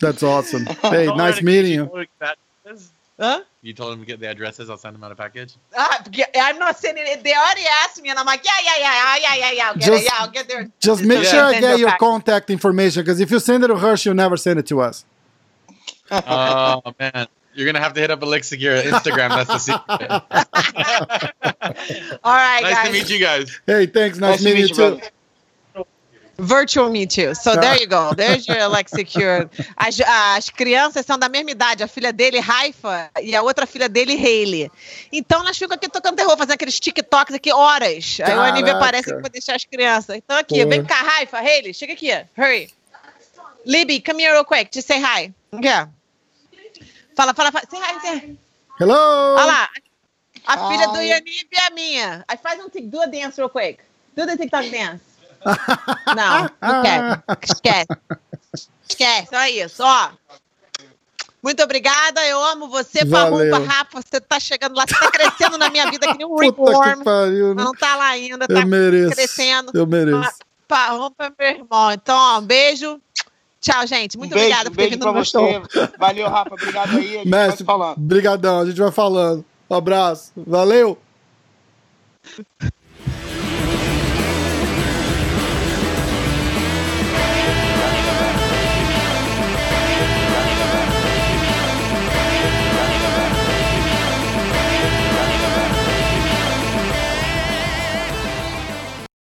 That's awesome. (laughs) Hey, nice meeting get you. know what that is. Hã? You told them to get the addresses. I'll send them out a package. Ah, I'm not sending it. They already asked me, and I'm like, yeah, yeah, yeah, yeah, yeah, yeah. I'll get Just- it. Yeah, I'll get there. Just make Yeah. sure I get your your pack. contact information because if you send it to her, she'll never send it to us. oh man, you're gonna have to hit up Elixir Instagram. That's the secret. (laughs) All right, nice guys. to meet you guys. Hey, thanks. Nice, Nice to meeting meet you you, too. brother. Virtual Me Too. So there you go. There's your Alexicure. As, as crianças são da mesma idade. A filha dele, Raifa, e a outra filha dele, Hailey. Então nós ficamos aqui tocando terror, fazendo aqueles TikToks aqui horas. Aí o Anime Caraca. aparece aqui pra deixar as crianças. Então aqui, Pô. vem cá, Raifa, Hailey, chega aqui. Hurry. Libby, come here real quick. Just say hi. Yeah. Fala, fala, fala. Say hi, say hi. Hello. Olha lá. A Hi. filha do Yanib é a minha. Aí faz um do a dance real quick. Do the TikTok dance. Não, não quer. Esquece. Esquece, olha isso, ó. Muito obrigada, eu amo você, Valeu. Parrumpa, Rafa. Você tá chegando lá, você tá crescendo na minha vida que nem um (laughs) pariu. Mas não tá lá ainda, Eu tá mereço. crescendo. Eu mereço. Parrumpa é meu irmão. Então, ó, um beijo. Tchau, gente. Muito um beijo, obrigada um por ter vindo no meu show. Valeu, Rafa. Obrigado aí. A gente vai Mestre, falando. brigadão. A gente vai falando. Um abraço. Valeu.